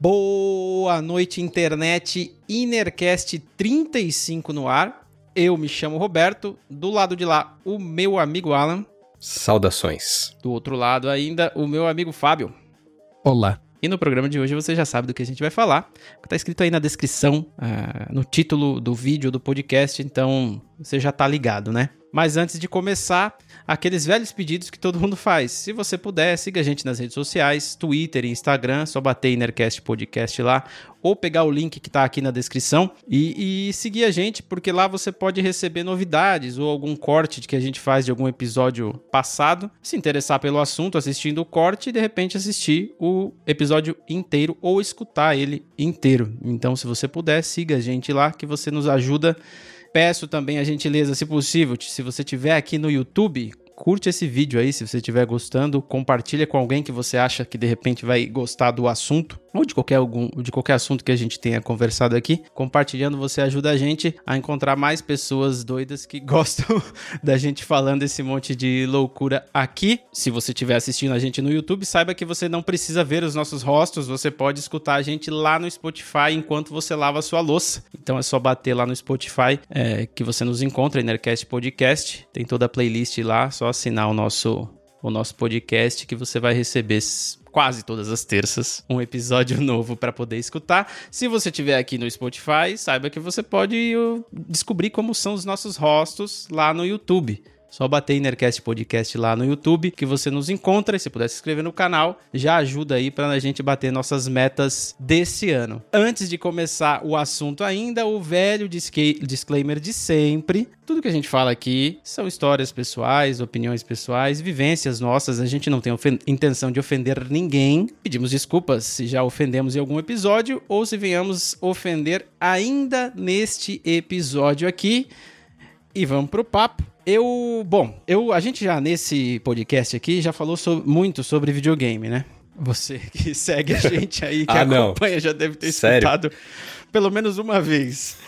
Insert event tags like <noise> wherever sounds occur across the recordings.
Boa noite, internet. Inercast 35 no ar. Eu me chamo Roberto. Do lado de lá, o meu amigo Alan. Saudações. Do outro lado ainda, o meu amigo Fábio. Olá. E no programa de hoje você já sabe do que a gente vai falar. Tá escrito aí na descrição, uh, no título do vídeo do podcast, então você já tá ligado, né? Mas antes de começar, aqueles velhos pedidos que todo mundo faz. Se você puder, siga a gente nas redes sociais, Twitter e Instagram, só bater Inercast Podcast lá, ou pegar o link que está aqui na descrição e, e, seguir a gente, porque lá você pode receber novidades ou algum corte que a gente faz de algum episódio passado, se interessar pelo assunto, assistindo o corte e de repente assistir o episódio inteiro ou escutar ele inteiro. Então, se você puder, siga a gente lá, que você nos ajuda Peço também a gentileza, se possível, se você tiver aqui no YouTube, curte esse vídeo aí se você estiver gostando, compartilha com alguém que você acha que de repente vai gostar do assunto ou de qualquer algum de qualquer assunto que a gente tenha conversado aqui. Compartilhando você ajuda a gente a encontrar mais pessoas doidas que <laughs> gostam da gente falando esse monte de loucura aqui. Se você estiver assistindo a gente no YouTube, saiba que você não precisa ver os nossos rostos, você pode escutar a gente lá no Spotify enquanto você lava a sua louça. Então é só bater lá no Spotify é, que você nos encontra, Enercast Podcast. Tem toda a playlist lá, só assinar o nosso, o nosso podcast que você vai receber quase todas as terças um episódio <laughs> novo para poder escutar. Se você estiver aqui no Spotify, saiba que você pode uh, descobrir como são os nossos rostos lá no YouTube. Só bater Inercast Podcast lá no YouTube que você nos encontra. E se puder se inscrever no canal, já ajuda aí para a gente bater nossas metas desse ano. Antes de começar o assunto ainda, o velho disclaimer de sempre. Tudo que a gente fala aqui são histórias pessoais, opiniões pessoais, vivências nossas. A gente não tem intenção de ofender ninguém. Pedimos desculpas se já ofendemos em algum episódio ou se venhamos ofender ainda neste episódio aqui. E vamos pro papo. Eu, bom, eu, a gente já nesse podcast aqui já falou muito sobre videogame, né? Você <laughs> que segue a gente aí, que <laughs> ah, acompanha, não. já deve ter Sério? escutado pelo menos uma vez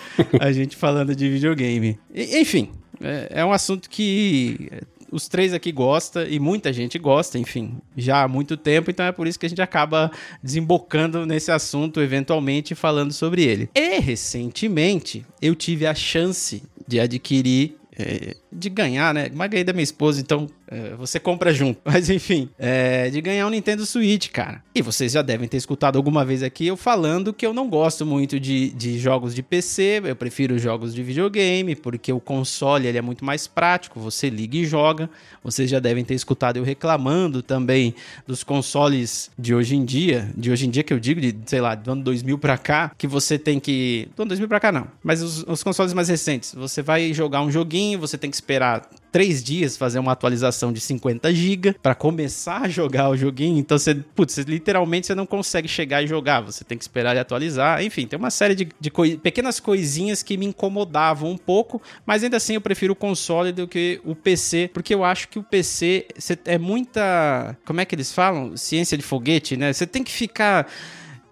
a <laughs> gente falando de videogame. E, enfim, é, é, um assunto que os três aqui gostam e muita gente gosta, enfim, já há muito tempo, então é por isso que a gente acaba desembocando nesse assunto, eventualmente falando sobre ele. E recentemente eu tive a chance de adquirir é, de ganhar, né? Mas ganhei da minha esposa, então é, você compra junto. <laughs> Mas enfim, é, de ganhar um Nintendo Switch, cara. E vocês já devem ter escutado alguma vez aqui eu falando que eu não gosto muito de, de jogos de PC, eu prefiro jogos de videogame, porque o console ele é muito mais prático, você liga e joga. Vocês já devem ter escutado eu reclamando também dos consoles de hoje em dia, de hoje em dia que eu digo, de sei lá, do ano 2000 pra cá, que você tem que. Do ano 2000 pra cá não, mas os, os consoles mais recentes, você vai jogar um joguinho, você tem que esperar três dias fazer uma atualização de 50 GB para começar a jogar o joguinho. Então você, putz, literalmente você não consegue chegar e jogar, você tem que esperar ele atualizar. Enfim, tem uma série de, de coi pequenas coisinhas que me incomodavam um pouco, mas ainda assim eu prefiro o console do que o PC, porque eu acho que o PC é muita, como é que eles falam? Ciência de foguete, né? Você tem que ficar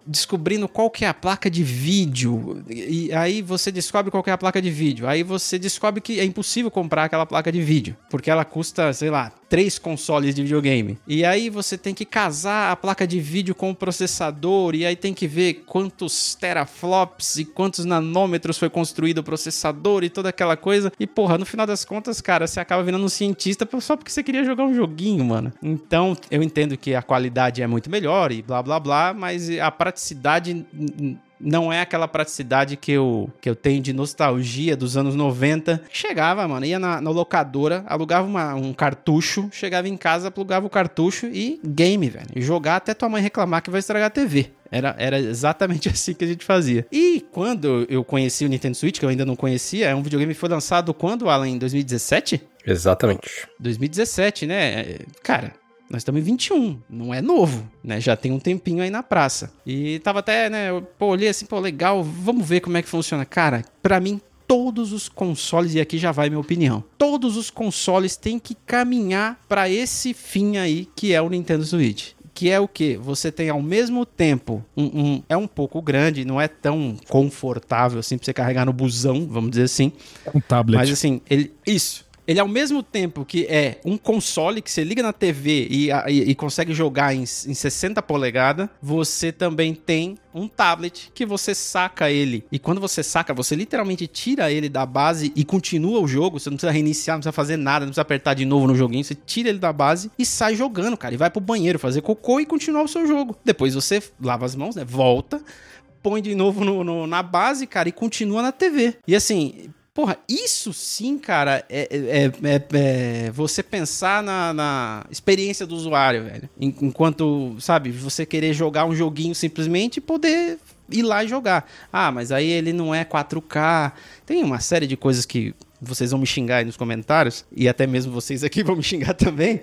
descobrindo qual que é a placa de vídeo. E aí você descobre qual que é a placa de vídeo. Aí você descobre que é impossível comprar aquela placa de vídeo, porque ela custa, sei lá, três consoles de videogame. E aí você tem que casar a placa de vídeo com o processador e aí tem que ver quantos teraflops e quantos nanômetros foi construído o processador e toda aquela coisa. E porra, no final das contas, cara, você acaba virando um cientista só porque você queria jogar um joguinho, mano. Então, eu entendo que a qualidade é muito melhor e blá blá blá, mas a praticidade não é aquela praticidade que eu, que eu tenho de nostalgia dos anos 90. Chegava, mano, ia na, na locadora, alugava uma, um cartucho, chegava em casa, plugava o cartucho e game, velho. E jogar até tua mãe reclamar que vai estragar a TV. Era, era exatamente <laughs> assim que a gente fazia. E quando eu conheci o Nintendo Switch, que eu ainda não conhecia, é um videogame que foi lançado quando, Alan? Em 2017? Exatamente. 2017, né? Cara, nós estamos em 21, não é novo, né? Já tem um tempinho aí na praça. E tava até, né? Eu, pô, olhei assim, pô, legal, vamos ver como é que funciona. Cara, para mim, todos os consoles, e aqui já vai minha opinião, todos os consoles têm que caminhar para esse fim aí que é o Nintendo Switch que é o que você tem ao mesmo tempo um, um, é um pouco grande, não é tão confortável assim para você carregar no busão, vamos dizer assim. Um tablet. Mas assim, ele isso ele ao mesmo tempo que é um console que você liga na TV e, e, e consegue jogar em, em 60 polegadas, você também tem um tablet que você saca ele. E quando você saca, você literalmente tira ele da base e continua o jogo. Você não precisa reiniciar, não precisa fazer nada, não precisa apertar de novo no joguinho. Você tira ele da base e sai jogando, cara. E vai pro banheiro fazer cocô e continuar o seu jogo. Depois você lava as mãos, né? Volta, põe de novo no, no, na base, cara, e continua na TV. E assim, Porra, isso sim, cara, é, é, é, é você pensar na, na, experiência do usuário, velho. Enquanto, sabe, você querer jogar um joguinho simplesmente e poder ir lá e jogar. Ah, mas aí ele não é 4K. Tem uma série de coisas que vocês vão me xingar aí nos comentários, e até mesmo vocês aqui vão me xingar também.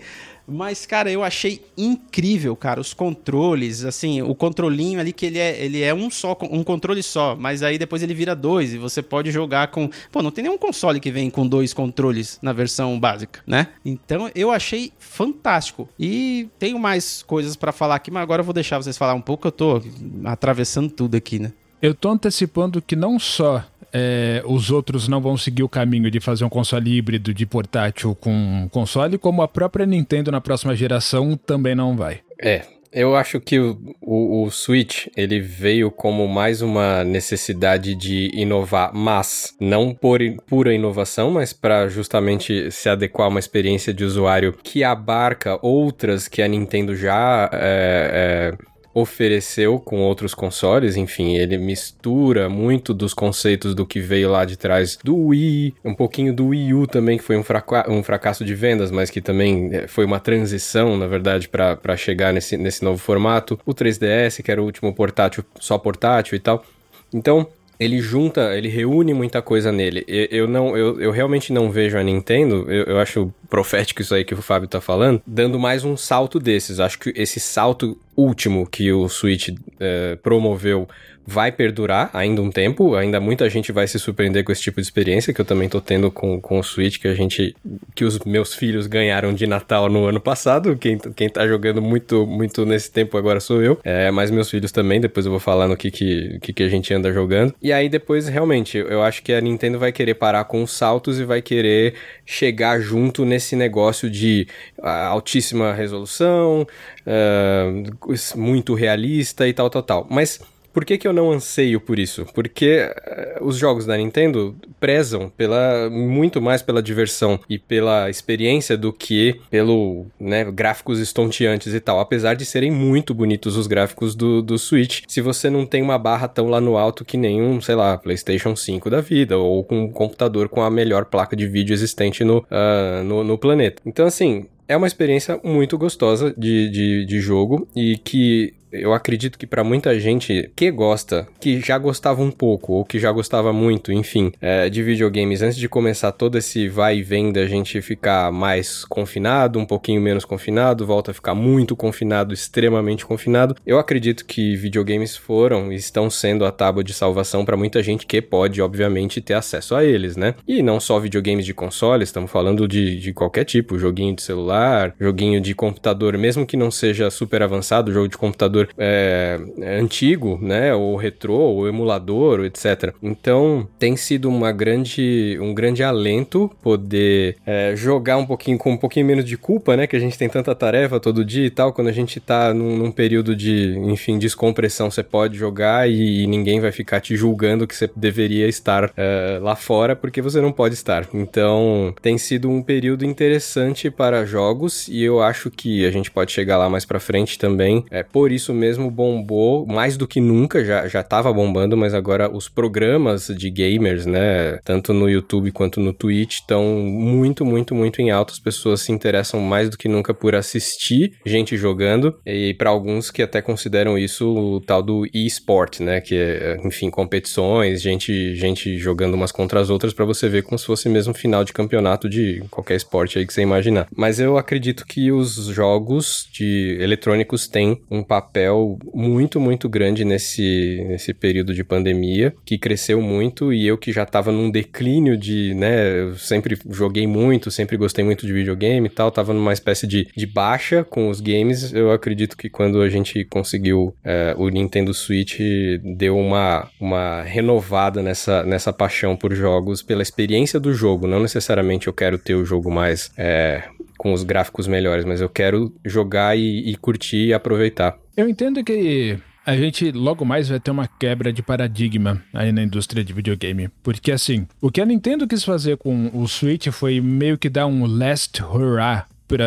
Mas, cara, eu achei incrível, cara, os controles, assim, o controlinho ali que ele é, ele é um só, um controle só, mas aí depois ele vira dois e você pode jogar com... Pô, não tem nenhum console que vem com dois controles na versão básica, né? Então, eu achei fantástico. E tenho mais coisas para falar aqui, mas agora eu vou deixar vocês falar um pouco, eu tô atravessando tudo aqui, né? Eu tô antecipando que não só é, os outros não vão seguir o caminho de fazer um console híbrido de portátil com console, como a própria Nintendo na próxima geração também não vai. É, eu acho que o, o, o, Switch ele veio como mais uma necessidade de inovar, mas não por pura inovação, mas para justamente se adequar a uma experiência de usuário que abarca outras que a Nintendo já é, é, ofereceu com outros consoles, enfim, ele mistura muito dos conceitos do que veio lá de trás do Wii, um pouquinho do Wii U também, que foi um, fraca um fracasso de vendas, mas que também eh, foi uma transição, na verdade, para chegar nesse, nesse novo formato. O 3DS, que era o último portátil, só portátil e tal. Então, ele junta, ele reúne muita coisa nele. Eu, não, eu, eu, realmente não vejo a Nintendo, eu, eu, acho profético isso aí que o Fábio tá falando, dando mais um salto desses. Acho que esse salto último que o Switch eh, promoveu vai perdurar ainda um tempo, ainda muita gente vai se surpreender com esse tipo de experiência que eu também tô tendo com, com o Switch, que a gente, que os meus filhos ganharam de Natal no ano passado, quem, quem tá jogando muito, muito nesse tempo agora sou eu, é, mas meus filhos também, depois eu vou falar no que, que, que, que a gente anda jogando, e aí depois, realmente, eu acho que a Nintendo vai querer parar com os saltos e vai querer chegar junto nesse negócio de uh, altíssima resolução, uh, muito realista e tal, tal, tal, mas por que, que eu não anseio por isso? Porque uh, os jogos da Nintendo prezam pela muito mais pela diversão e pela experiência do que pelo né, gráficos estonteantes e tal. Apesar de serem muito bonitos os gráficos do, do Switch, se você não tem uma barra tão lá no alto que nenhum, sei lá, PlayStation 5 da vida, ou com um computador com a melhor placa de vídeo existente no, uh, no, no planeta. Então, assim, é uma experiência muito gostosa de, de, de jogo e que eu acredito que para muita gente que gosta, que já gostava um pouco ou que já gostava muito, enfim, é, de videogames, antes de começar todo esse vai e vem da gente ficar mais confinado, um pouquinho menos confinado, volta a ficar muito confinado, extremamente confinado, eu acredito que videogames foram e estão sendo a tábua de salvação para muita gente que pode, obviamente, ter acesso a eles, né? E não só videogames de console, estamos falando de, de qualquer tipo, joguinho de celular, joguinho de computador, mesmo que não seja super avançado, jogo de computador computador é, antigo, né, ou retrô, ou emulador, etc. Então tem sido uma grande, um grande alento poder é, jogar um pouquinho com um pouquinho menos de culpa, né, que a gente tem tanta tarefa todo dia e tal. Quando a gente tá num, num período de, enfim, descompressão, você pode jogar e, e, ninguém vai ficar te julgando que você deveria estar é, lá fora porque você não pode estar. Então tem sido um período interessante para jogos e eu acho que a gente pode chegar lá mais para frente também. É por isso isso mesmo bombou mais do que nunca, já, já tava bombando, mas agora os programas de gamers, né, tanto no YouTube quanto no Twitch, estão muito, muito, muito em alta. As pessoas se interessam mais do que nunca por assistir gente jogando, e para alguns que até consideram isso o tal do e-sport, né, que é, enfim, competições, gente, gente jogando umas contra as outras para você ver como se fosse mesmo final de campeonato de qualquer esporte aí que você imaginar. Mas eu acredito que os jogos de eletrônicos têm um papel papel muito, muito grande nesse, nesse período de pandemia, que cresceu muito e eu que já tava num declínio de, né, eu sempre joguei muito, sempre gostei muito de videogame e tal, tava numa espécie de, de baixa com os games, eu acredito que quando a gente conseguiu é, o Nintendo Switch, deu uma, uma renovada nessa, nessa paixão por jogos, pela experiência do jogo, não necessariamente eu quero ter o jogo mais é, com os gráficos melhores, mas eu quero jogar e, e curtir e aproveitar. Eu entendo que a gente logo mais vai ter uma quebra de paradigma aí na indústria de videogame. Porque assim, o que a Nintendo quis fazer com o Switch foi meio que dar um last hurrah para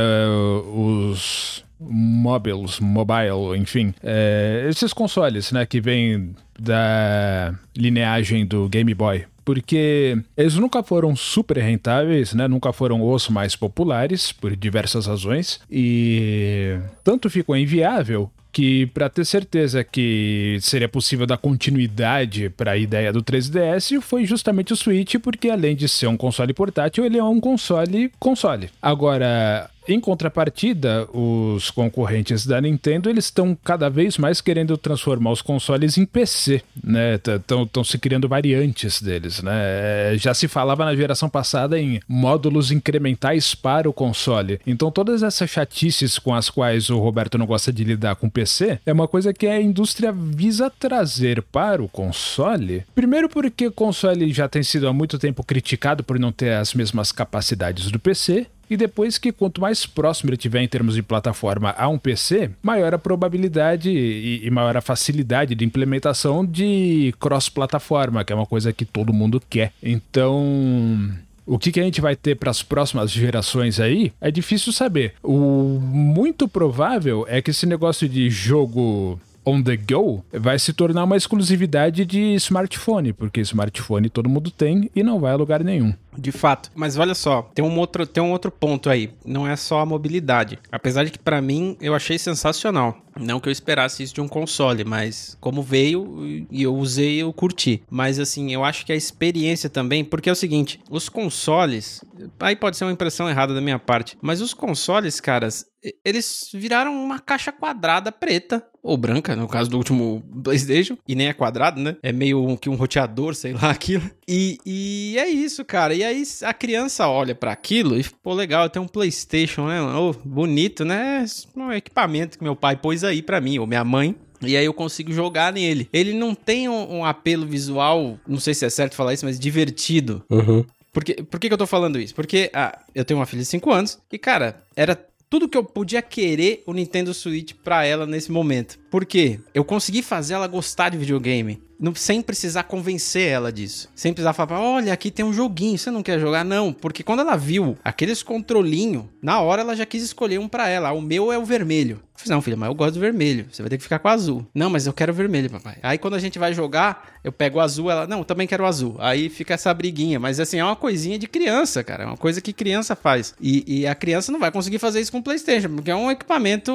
os mobiles, mobile, enfim, é, esses consoles, né, que vêm da lineagem do Game Boy porque eles nunca foram super rentáveis, né? Nunca foram os mais populares por diversas razões e tanto ficou inviável que para ter certeza que seria possível dar continuidade para a ideia do 3DS foi justamente o Switch, porque além de ser um console portátil, ele é um console console. Agora, em contrapartida, os concorrentes da Nintendo eles estão cada vez mais querendo transformar os consoles em PC, né? Estão se criando variantes deles, né? É, já se falava na geração passada em módulos incrementais para o console. Então todas essas chatices com as quais o Roberto não gosta de lidar com PC é uma coisa que a indústria visa trazer para o console. Primeiro porque o console já tem sido há muito tempo criticado por não ter as mesmas capacidades do PC e depois que quanto mais próximo ele tiver em termos de plataforma a um PC, maior a probabilidade e, e maior a facilidade de implementação de cross-plataforma, que é uma coisa que todo mundo quer. Então, o que, que, a gente vai ter para as próximas gerações aí é difícil saber. O muito provável é que esse negócio de jogo on the go vai se tornar uma exclusividade de smartphone, porque smartphone todo mundo tem e não vai a lugar nenhum. De fato. Mas olha só, tem um outro, tem um outro ponto aí. Não é só a mobilidade. Apesar de que para mim eu achei sensacional. Não que eu esperasse isso de um console, mas como veio e eu usei, eu curti. Mas assim, eu acho que a experiência também, porque é o seguinte, os consoles, aí pode ser uma impressão errada da minha parte, mas os consoles, caras, eles viraram uma caixa quadrada preta ou branca, no caso do último <laughs> PlayStation, e nem é quadrado, né? É meio que um roteador, sei lá, <laughs> aquilo. E, e é isso, cara. E aí a criança olha para aquilo e, pô, legal, tem um PlayStation, né? Oh, bonito, né? Um equipamento que meu pai pôs aí para mim, ou minha mãe. E aí eu consigo jogar nele. Ele não tem um, um apelo visual, não sei se é certo falar isso, mas divertido. Uhum. Por, que, por que, que eu tô falando isso? Porque ah, eu tenho uma filha de 5 anos e, cara, era tudo que eu podia querer o Nintendo Switch para ela nesse momento. Por quê? Eu consegui fazer ela gostar de videogame não, sem precisar convencer ela disso. Sem precisar falar, olha, aqui tem um joguinho, você não quer jogar? Não, porque quando ela viu aqueles controlinho, na hora ela já quis escolher um para ela. O meu é o vermelho. Eu falei, não, filha, mas eu gosto do vermelho. Você vai ter que ficar com o azul. Não, mas eu quero o vermelho, papai. Aí quando a gente vai jogar, eu pego o azul, ela, não, também quero o azul. Aí fica essa briguinha. Mas assim, é uma coisinha de criança, cara. É uma coisa que criança faz. E, e a criança não vai conseguir fazer isso com o PlayStation, porque é um equipamento.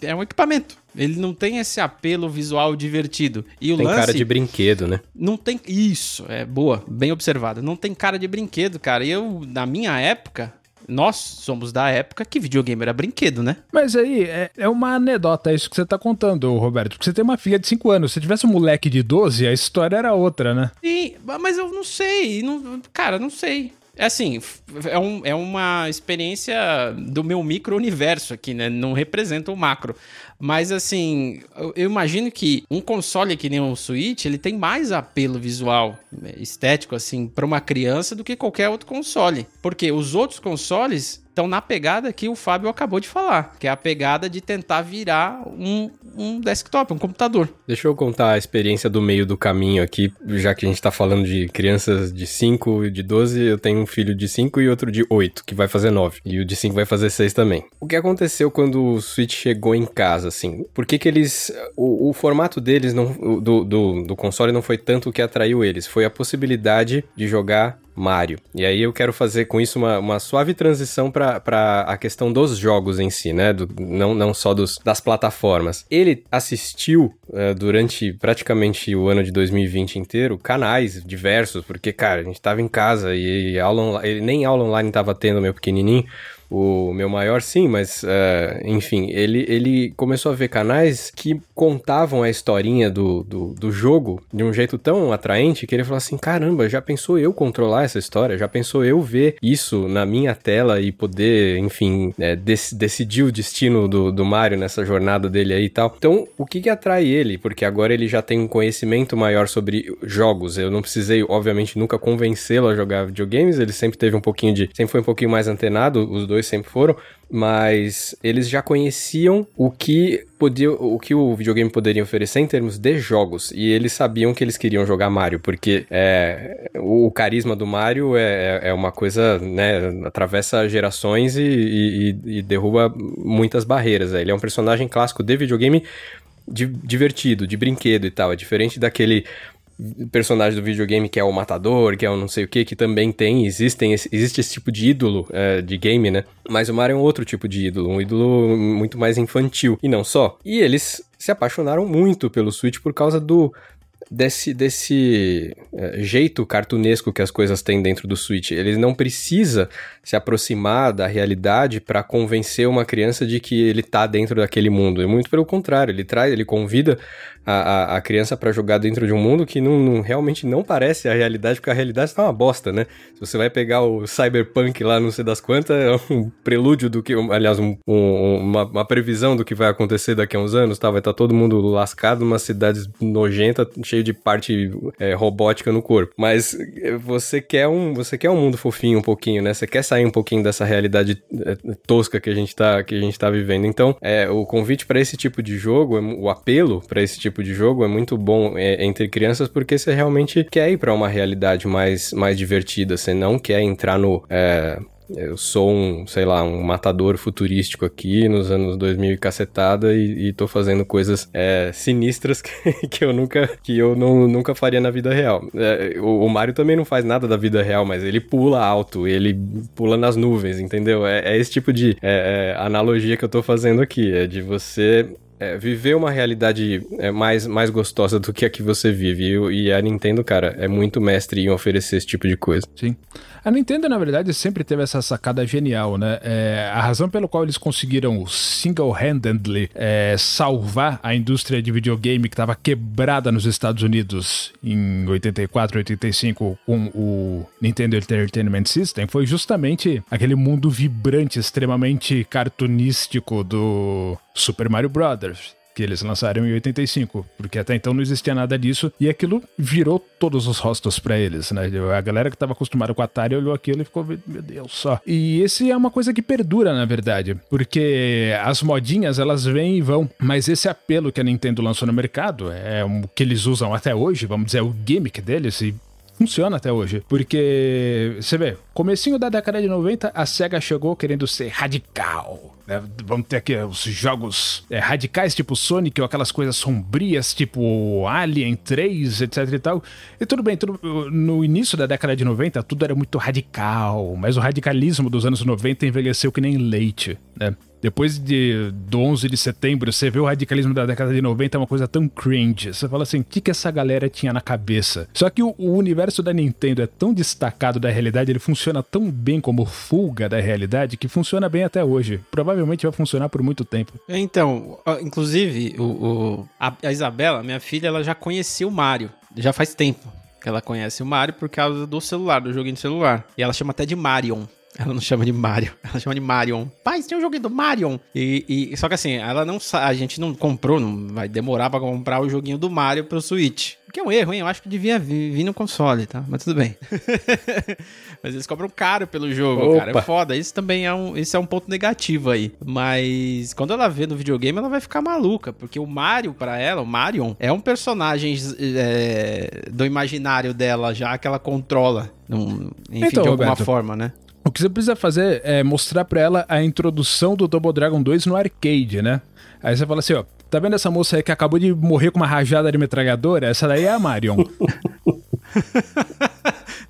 É um equipamento. Ele não tem esse apelo visual divertido. E o tem lance, cara de brinquedo, né? Não tem. Isso, é boa, bem observado. Não tem cara de brinquedo, cara. E eu, na minha época, nós somos da época que videogame era brinquedo, né? Mas aí é, é uma anedota isso que você tá contando, Roberto. Porque você tem uma filha de 5 anos. Se tivesse um moleque de 12, a história era outra, né? Sim, mas eu não sei. Não, cara, não sei. É assim, é, um, é uma experiência do meu micro-universo aqui, né? Não representa o macro. Mas assim, eu imagino que um console que nem o Switch, ele tem mais apelo visual, né, estético, assim, para uma criança do que qualquer outro console. Porque os outros consoles estão na pegada que o Fábio acabou de falar, que é a pegada de tentar virar um, um desktop, um computador. Deixa eu contar a experiência do meio do caminho aqui, já que a gente tá falando de crianças de 5 e de 12, eu tenho um filho de 5 e outro de 8, que vai fazer 9, e o de 5 vai fazer 6 também. O que aconteceu quando o Switch chegou em casa, assim? Por que que eles... O, o formato deles, não, do, do, do console não foi tanto o que atraiu eles, foi a possibilidade de jogar Mario. E aí eu quero fazer com isso uma, uma suave transição para a questão dos jogos em si, né? Do, não, não só dos, das plataformas. Ele assistiu uh, durante praticamente o ano de 2020 inteiro canais diversos, porque, cara, a gente tava em casa e aula, ele, nem aula online tava tendo, meu pequenininho. O meu maior, sim, mas uh, enfim, ele, ele começou a ver canais que contavam a historinha do, do, do, jogo de um jeito tão atraente que ele falou assim: caramba, já pensou eu controlar essa história? Já pensou eu ver isso na minha tela e poder, enfim, é, dec decidir o destino do, do Mario nessa jornada dele aí e tal? Então, o que que atrai ele? Porque agora ele já tem um conhecimento maior sobre jogos. Eu não precisei, obviamente, nunca convencê-lo a jogar videogames, ele sempre teve um pouquinho de. sempre foi um pouquinho mais antenado, os dois sempre foram, mas eles já conheciam o que podia, o que o videogame poderia oferecer em termos de jogos e eles sabiam que eles queriam jogar Mario porque é, o carisma do Mario é, é uma coisa, né, atravessa gerações e, e, e derruba muitas barreiras. Ele é um personagem clássico de videogame divertido, de brinquedo e tal. É diferente daquele personagem do videogame que é o matador, que é o não sei o que, que também tem, existem, existe esse tipo de ídolo é, de game, né? Mas o Mario é um outro tipo de ídolo, um ídolo muito mais infantil. E não só. E eles se apaixonaram muito pelo Switch por causa do desse, desse é, jeito cartunesco que as coisas têm dentro do Switch. Ele não precisa se aproximar da realidade para convencer uma criança de que ele tá dentro daquele mundo. E muito pelo contrário, ele traz, ele convida a, a, a criança para jogar dentro de um mundo que não, não, realmente não parece a realidade, porque a realidade está uma bosta, né? Se você vai pegar o Cyberpunk lá, não sei das quantas, é um prelúdio do que, aliás, um, um, uma, uma, previsão do que vai acontecer daqui a uns anos, tá? Vai estar tá todo mundo lascado numa cidade nojenta, cheio de parte é, robótica no corpo. Mas é, você quer um, você quer um mundo fofinho um pouquinho, né? Você quer sair um pouquinho dessa realidade é, tosca que a gente tá, que a gente tá vivendo. Então, é, o convite para esse tipo de jogo, o apelo para esse tipo tipo de jogo é muito bom é, entre crianças porque você realmente quer ir para uma realidade mais, mais divertida, você não quer entrar no. É, eu sou um, sei lá, um matador futurístico aqui nos anos 2000 e cacetada e, e tô fazendo coisas é, sinistras <laughs> que, que, eu nunca que eu não, nunca faria na vida real. É, o, o, Mario também não faz nada da vida real, mas ele pula alto, ele pula nas nuvens, entendeu? É, é esse tipo de é, é, analogia que eu tô fazendo aqui, é de você é, viver uma realidade é, mais, mais gostosa do que a que você vive. E, e, a Nintendo, cara, é muito mestre em oferecer esse tipo de coisa. Sim. A Nintendo, na verdade, sempre teve essa sacada genial, né? É, a razão pelo qual eles conseguiram single-handedly é, salvar a indústria de videogame que estava quebrada nos Estados Unidos em 84, 85 com o Nintendo Entertainment System foi justamente aquele mundo vibrante, extremamente cartunístico do Super Mario Brothers que eles lançaram em 85, porque até então não existia nada disso e aquilo virou todos os rostos para eles, né? A galera que estava acostumada com a Atari olhou aquilo e ficou, meu Deus só. E esse é uma coisa que perdura, na verdade, porque as modinhas elas vêm e vão, mas esse apelo que a Nintendo lançou no mercado é o que eles usam até hoje, vamos dizer, o gimmick deles e funciona até hoje. Porque, você vê, comecinho da década de 90, a SEGA chegou querendo ser radical. Né? Vamos ter aqui os jogos é, radicais, tipo Sonic, ou aquelas coisas sombrias, tipo Alien 3, etc e tal. E tudo bem, tudo, no início da década de 90, tudo era muito radical, mas o radicalismo dos anos 90 envelheceu que nem leite, né? Depois de, do 11 de setembro, você vê o radicalismo da década de 90 é uma coisa tão cringe. Você fala assim, o que, que essa galera tinha na cabeça? Só que o, o, universo da Nintendo é tão destacado da realidade, ele funciona tão bem como fuga da realidade, que funciona bem até hoje. Provavelmente vai funcionar por muito tempo. Então, inclusive, o, o a, a Isabela, minha filha, ela já conhecia o Mario. Já faz tempo que ela conhece o Mario por causa do celular, do joguinho de celular. E ela chama até de Marion. Ela não chama de Mario, <laughs> ela chama de Marion. Pai, tem um joguinho do Marion. E, e, só que assim, ela não a gente não comprou, não vai demorar para comprar o joguinho do Mario pro Switch. Que é um erro, hein? Eu acho que devia vir, vir no console, tá? Mas tudo bem. <laughs> Mas eles cobram caro pelo jogo, Opa. cara. É foda. Isso também é um, esse é um ponto negativo aí. Mas quando ela vê no videogame, ela vai ficar maluca. Porque o Mario, para ela, o Marion, é um personagem é, do imaginário dela já que ela controla. Num, enfim, então, de alguma Roberto, forma, né? O que você precisa fazer é mostrar pra ela a introdução do Double Dragon 2 no arcade, né? Aí você fala assim, ó, tá vendo essa moça aí que acabou de morrer com uma rajada de metralhadora? Essa daí é a Marion. <laughs>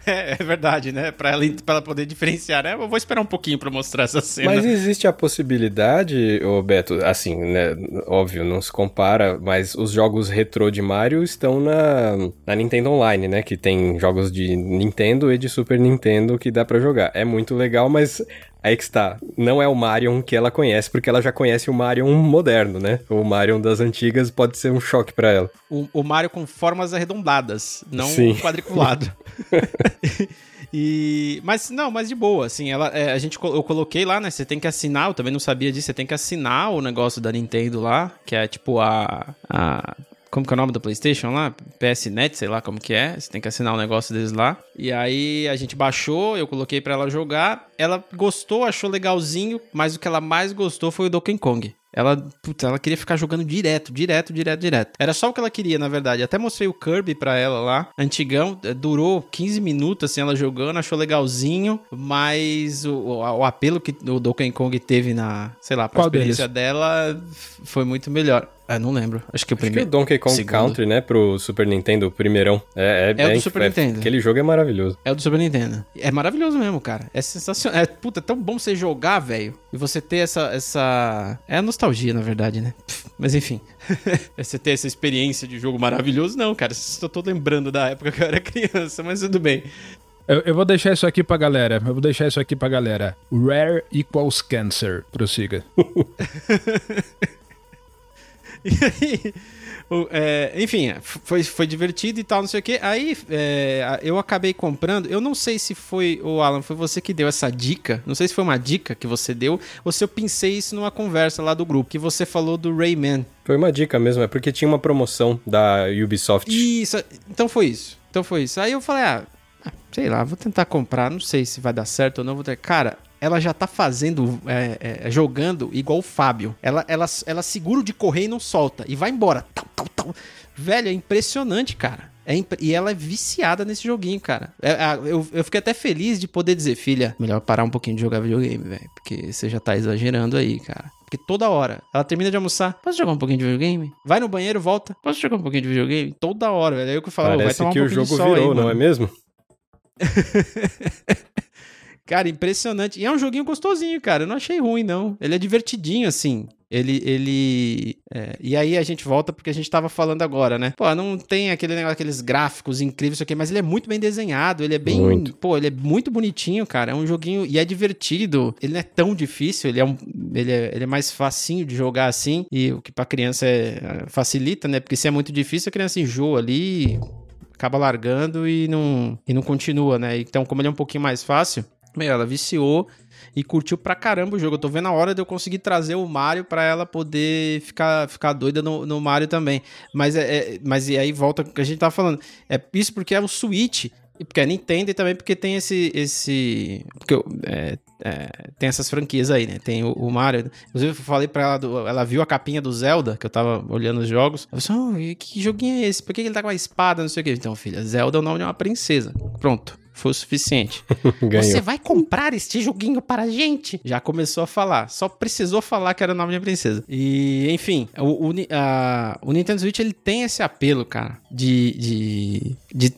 <laughs> É, é, verdade, né? Pra ela, ela poder diferenciar, né? Eu vou esperar um pouquinho pra mostrar essa cena. Mas existe a possibilidade, ô Beto, assim, né? Óbvio, não se compara, mas os jogos retrô de Mario estão na, na Nintendo Online, né? Que tem jogos de Nintendo e de Super Nintendo que dá para jogar. É muito legal, mas aí que está. Não é o Marion que ela conhece, porque ela já conhece o Marion moderno, né? O Marion das antigas pode ser um choque para ela. O, o Mario com formas arredondadas, não Sim. quadriculado. <laughs> E, mas não, mas de boa, assim, ela, é, a gente eu coloquei lá, né? Você tem que assinar, eu também não sabia disso, você tem que assinar o negócio da Nintendo lá, que é tipo a, a como que é o nome da PlayStation lá? PSNet, sei lá como que é. Você tem que assinar o um negócio deles lá. E aí a gente baixou, eu coloquei para ela jogar. Ela gostou, achou legalzinho, mas o que ela mais gostou foi o Donkey Kong. Ela, putz, ela queria ficar jogando direto, direto, direto, direto. Era só o que ela queria, na verdade. Até mostrei o Kirby pra ela lá, antigão. Eh, durou 15 minutos, assim, ela jogando, achou legalzinho. Mas o, o, o apelo que o Donkey Kong teve na, sei lá, pra Qual experiência deles? dela foi muito melhor. Ah, não lembro. Acho que o primeiro. Acho que o Donkey Kong segundo. Country, né? Pro Super Nintendo, o primeirão. É, é, é o do Super é, Nintendo. Aquele jogo é maravilhoso. É o do Super Nintendo. É maravilhoso mesmo, cara. É sensacional. É, puta, é tão bom você jogar, velho. E você ter essa, essa. É a nostalgia, na verdade, né? <laughs> Mas enfim. é <laughs> você ter essa experiência de jogo maravilhoso, não, cara. Estou tô lembrando da época que eu era <laughs> criança, mas tudo bem. Eu, eu, vou deixar isso aqui pra galera. Eu vou deixar isso aqui pra galera. Rare equals cancer. Prossiga. <laughs> E aí, é, enfim, foi, foi divertido e tal, não sei o que. Aí é, eu acabei comprando. Eu não sei se foi, o Alan, foi você que deu essa dica. Não sei se foi uma dica que você deu ou se eu pensei isso numa conversa lá do grupo, que você falou do Rayman. Foi uma dica mesmo, é porque tinha uma promoção da Ubisoft. Isso, então foi isso. Então foi isso. Aí eu falei, ah, sei lá, vou tentar comprar, não sei se vai dar certo ou não. Vou ter... Cara, ela já tá fazendo, é, é, jogando igual o Fábio. Ela, ela, ela segura o de correr e não solta. E vai embora. Tal, tal, tal. Velho, é impressionante, cara. É imp... E ela é viciada nesse joguinho, cara. É, eu, eu fiquei até feliz de poder dizer, filha, melhor parar um pouquinho de jogar videogame, velho. Porque você já tá exagerando aí, cara. Porque toda hora, ela termina de almoçar, posso jogar um pouquinho de videogame? Vai no banheiro, volta, posso jogar um pouquinho de videogame? Toda hora, velho. Aí eu que falo, vai tomar que um o jogo virou, aí, não é mesmo? <laughs> Cara, impressionante. E é um joguinho gostosinho, cara. Eu não achei ruim, não. Ele é divertidinho, assim. Ele. ele é... E aí a gente volta porque a gente tava falando agora, né? Pô, não tem aquele negócio, aqueles gráficos incríveis, aqui, mas ele é muito bem desenhado. Ele é bem. Muito. Pô, ele é muito bonitinho, cara. É um joguinho. E é divertido. Ele não é tão difícil. Ele é, um... ele é, ele é mais facinho de jogar assim. E o que pra criança é... facilita, né? Porque se é muito difícil, a criança enjoa ali acaba largando e não, e não continua, né? Então, como ele é um pouquinho mais fácil, meu, ela viciou e curtiu pra caramba o jogo. Eu tô vendo a hora de eu conseguir trazer o Mario para ela poder ficar, ficar doida no, no Mario também. Mas, é, é, mas e aí volta o que a gente tava falando. É isso porque é o Switch. E porque é Nintendo e também porque tem esse. esse porque é, é, tem essas franquias aí, né? Tem o, o, Mario. Inclusive, eu falei pra ela, do, ela viu a capinha do Zelda, que eu tava olhando os jogos. Ela falou assim: oh, que joguinho é esse? Por que ele tá com a espada? Não sei o que. Então, filha, Zelda é o nome de uma princesa. Pronto foi o suficiente. <laughs> Você vai comprar este joguinho para a gente? Já começou a falar. Só precisou falar que era o nome da princesa. E, enfim, o, o, a, o Nintendo Switch ele tem esse apelo, cara, de, de, de,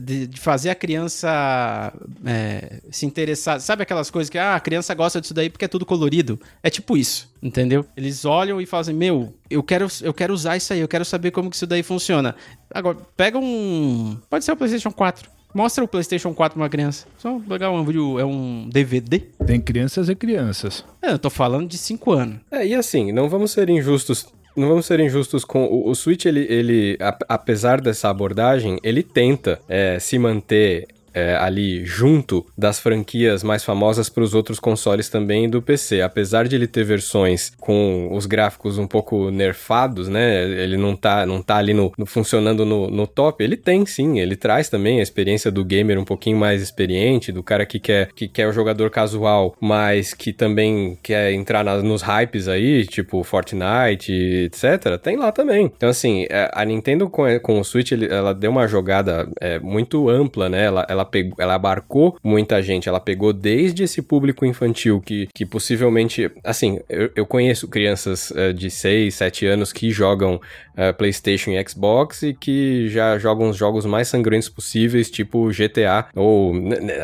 de, de fazer a criança é, se interessar. Sabe aquelas coisas que ah, a criança gosta disso daí porque é tudo colorido? É tipo isso, entendeu? Eles olham e fazem, meu, eu quero, eu quero usar isso aí, eu quero saber como que isso daí funciona. Agora, pega um. Pode ser o PlayStation 4. Mostra o PlayStation 4 pra uma criança. Só pegar um vídeo, é um DVD. Tem crianças e crianças. É, eu tô falando de 5 anos. É, e assim, não vamos ser injustos não vamos ser injustos com o, o Switch, ele, ele a, apesar dessa abordagem, ele tenta é, se manter é, ali junto das franquias mais famosas para os outros consoles também do PC. Apesar de ele ter versões com os gráficos um pouco nerfados, né? Ele não tá, não tá ali no, no funcionando no, no, top. Ele tem sim, ele traz também a experiência do gamer um pouquinho mais experiente, do cara que quer que quer o jogador casual, mas que também quer entrar nos hypes aí, tipo Fortnite, etc. Tem lá também. Então assim, é, a Nintendo com, com o Switch, ele, ela deu uma jogada é, muito ampla, né? Ela, ela ela pegou, ela abarcou muita gente, ela pegou desde esse público infantil que, que possivelmente, assim, eu, eu conheço crianças uh, de 6, 7 anos que jogam uh, PlayStation e Xbox e que já jogam os jogos mais sangrentos possíveis, tipo GTA, ou,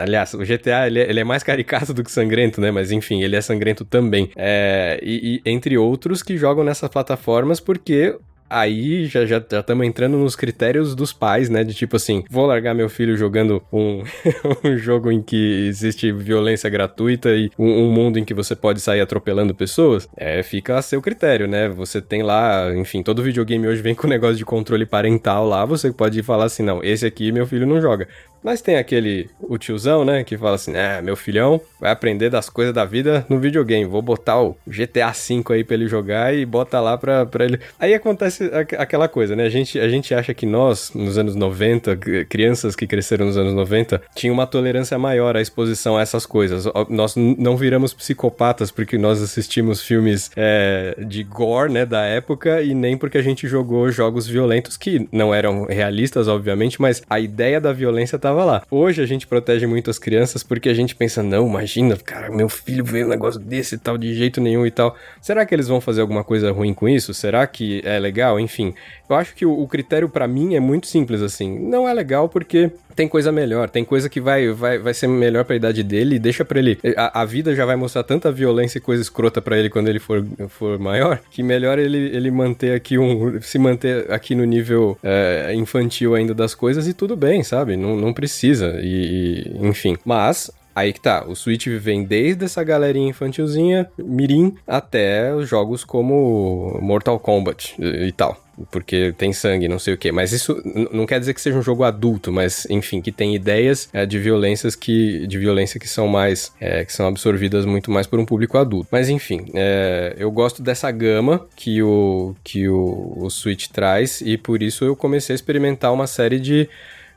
aliás, o GTA ele é, ele é, mais <laughs> caricato do que sangrento, né, mas enfim, ele é sangrento também, é, e, e entre outros que jogam nessas plataformas porque aí já já estamos entrando nos critérios dos pais, né? De tipo assim, vou largar meu filho jogando um, <laughs> um jogo em que existe violência gratuita e um, um, mundo em que você pode sair atropelando pessoas. É, fica a seu critério, né? Você tem lá, enfim, todo videogame hoje vem com negócio de controle parental lá, você pode falar assim, não, esse aqui meu filho não joga. Mas tem aquele, o tiozão, né, que fala assim, é, meu filhão vai aprender das coisas da vida no videogame, vou botar o GTA V aí pra ele jogar e bota lá pra, pra ele... Aí acontece aquela coisa, né, a gente, a gente acha que nós, nos anos 90, crianças que cresceram nos anos 90, tinham uma tolerância maior à exposição a essas coisas. Nós não viramos psicopatas porque nós assistimos filmes é, de gore, né, da época, e nem porque a gente jogou jogos violentos que não eram realistas, obviamente, mas a ideia da violência tava lá. Hoje a gente protege muito as crianças porque a gente pensa, não, imagina, cara, meu filho vê um negócio desse e tal, de jeito nenhum e tal. Será que eles vão fazer alguma coisa ruim com isso? Será que é legal? Enfim, eu acho que o, o critério para mim é muito simples assim. Não é legal porque tem coisa melhor, tem coisa que vai, vai, vai ser melhor pra idade dele e deixa pra ele. A, a vida já vai mostrar tanta violência e coisa escrota para ele quando ele for, for maior, que melhor ele, ele manter aqui um. se manter aqui no nível é, infantil ainda das coisas e tudo bem, sabe? Não, não precisa. E, e enfim. Mas Aí que tá, o Switch vem desde essa galerinha infantilzinha, mirim, até os jogos como Mortal Kombat e tal porque tem sangue, não sei o que. Mas isso não quer dizer que seja um jogo adulto, mas enfim, que tem ideias é, de violências que de violência que são mais é, que são absorvidas muito mais por um público adulto. Mas enfim, é, eu gosto dessa gama que o que o, o Switch traz e por isso eu comecei a experimentar uma série de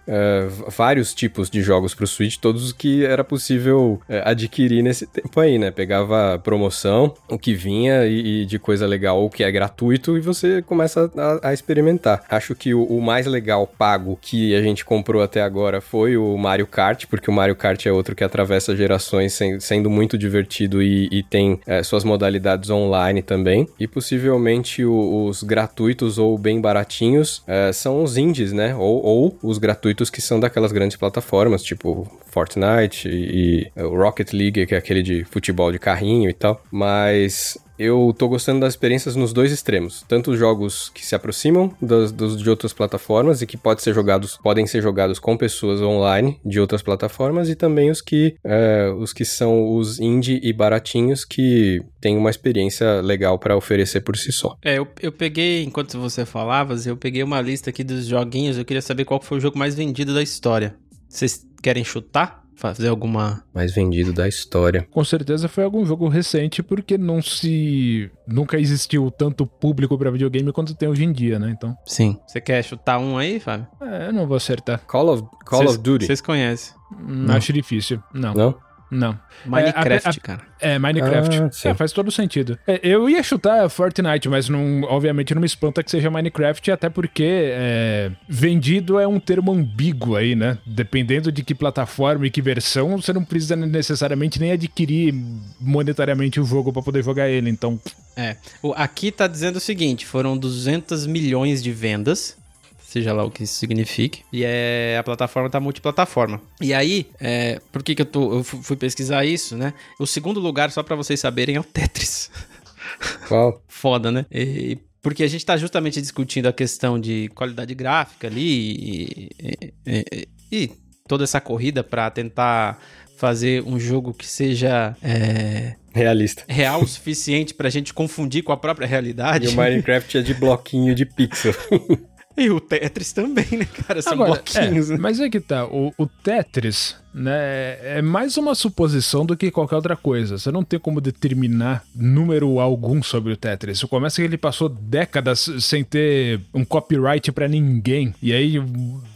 uh, vários tipos de jogos para o Switch, todos os que era possível uh, adquirir nesse tempo aí, né? Pegava promoção, o que vinha e, e, de coisa legal, o que é gratuito, e você começa a, a experimentar. Acho que o, o, mais legal pago que a gente comprou até agora foi o Mario Kart, porque o Mario Kart é outro que atravessa gerações, sem, sendo muito divertido e, e tem uh, suas modalidades online também. E possivelmente o, os gratuitos ou bem baratinhos são os indies, né? Ou, ou os gratuitos gratuitos que são daquelas grandes plataformas, tipo Fortnite e, e Rocket League, que é aquele de futebol de carrinho e tal. Mas eu tô gostando das experiências nos dois extremos. Tanto os jogos que se aproximam dos, dos, de outras plataformas e que pode ser jogados, podem ser jogados com pessoas online de outras plataformas, e também os que, é, os que são os indie e baratinhos que têm uma experiência legal para oferecer por si só. É, eu, eu peguei, enquanto você falava, eu peguei uma lista aqui dos joguinhos, eu queria saber qual foi o jogo mais vendido da história. Vocês querem chutar? Fazer alguma. Mais vendido da história. Com certeza foi algum jogo recente, porque não se. Nunca existiu tanto público para videogame quanto tem hoje em dia, né? Então. Sim. Você quer chutar um aí, Fábio? É, eu não vou acertar. Call of, Call cês, of Duty. Vocês conhecem? Hum, acho difícil. Não. Não? Não. Minecraft, é, a, a, cara. É, Minecraft. Ah, é, faz todo sentido. É, eu ia chutar Fortnite, mas não, obviamente não me espanta que seja Minecraft, até porque é, vendido é um termo ambíguo aí, né? Dependendo de que plataforma e que versão, você não precisa necessariamente nem adquirir monetariamente o jogo para poder jogar ele, então... É, aqui tá dizendo o seguinte, foram 200 milhões de vendas, seja lá o que isso signifique. E é, a plataforma tá multiplataforma. E aí, é, por que, que eu, tô, eu fui pesquisar isso, né? O segundo lugar, só para vocês saberem, é o Tetris. <laughs> Qual? Foda, né? E, porque a gente está justamente discutindo a questão de qualidade gráfica ali e, e, e toda essa corrida para tentar fazer um jogo que seja é, realista, real o suficiente para a gente confundir com a própria realidade. <laughs> E o Minecraft é de bloquinho de pixel. <laughs> E o Tetris também, né, cara? São Agora, bloquinhos. É, né? Mas é que tá, o, o, Tetris, né, é mais uma suposição do que qualquer outra coisa. Você não tem como determinar número algum sobre o Tetris. Você começa que ele passou décadas sem ter um copyright para ninguém. E aí,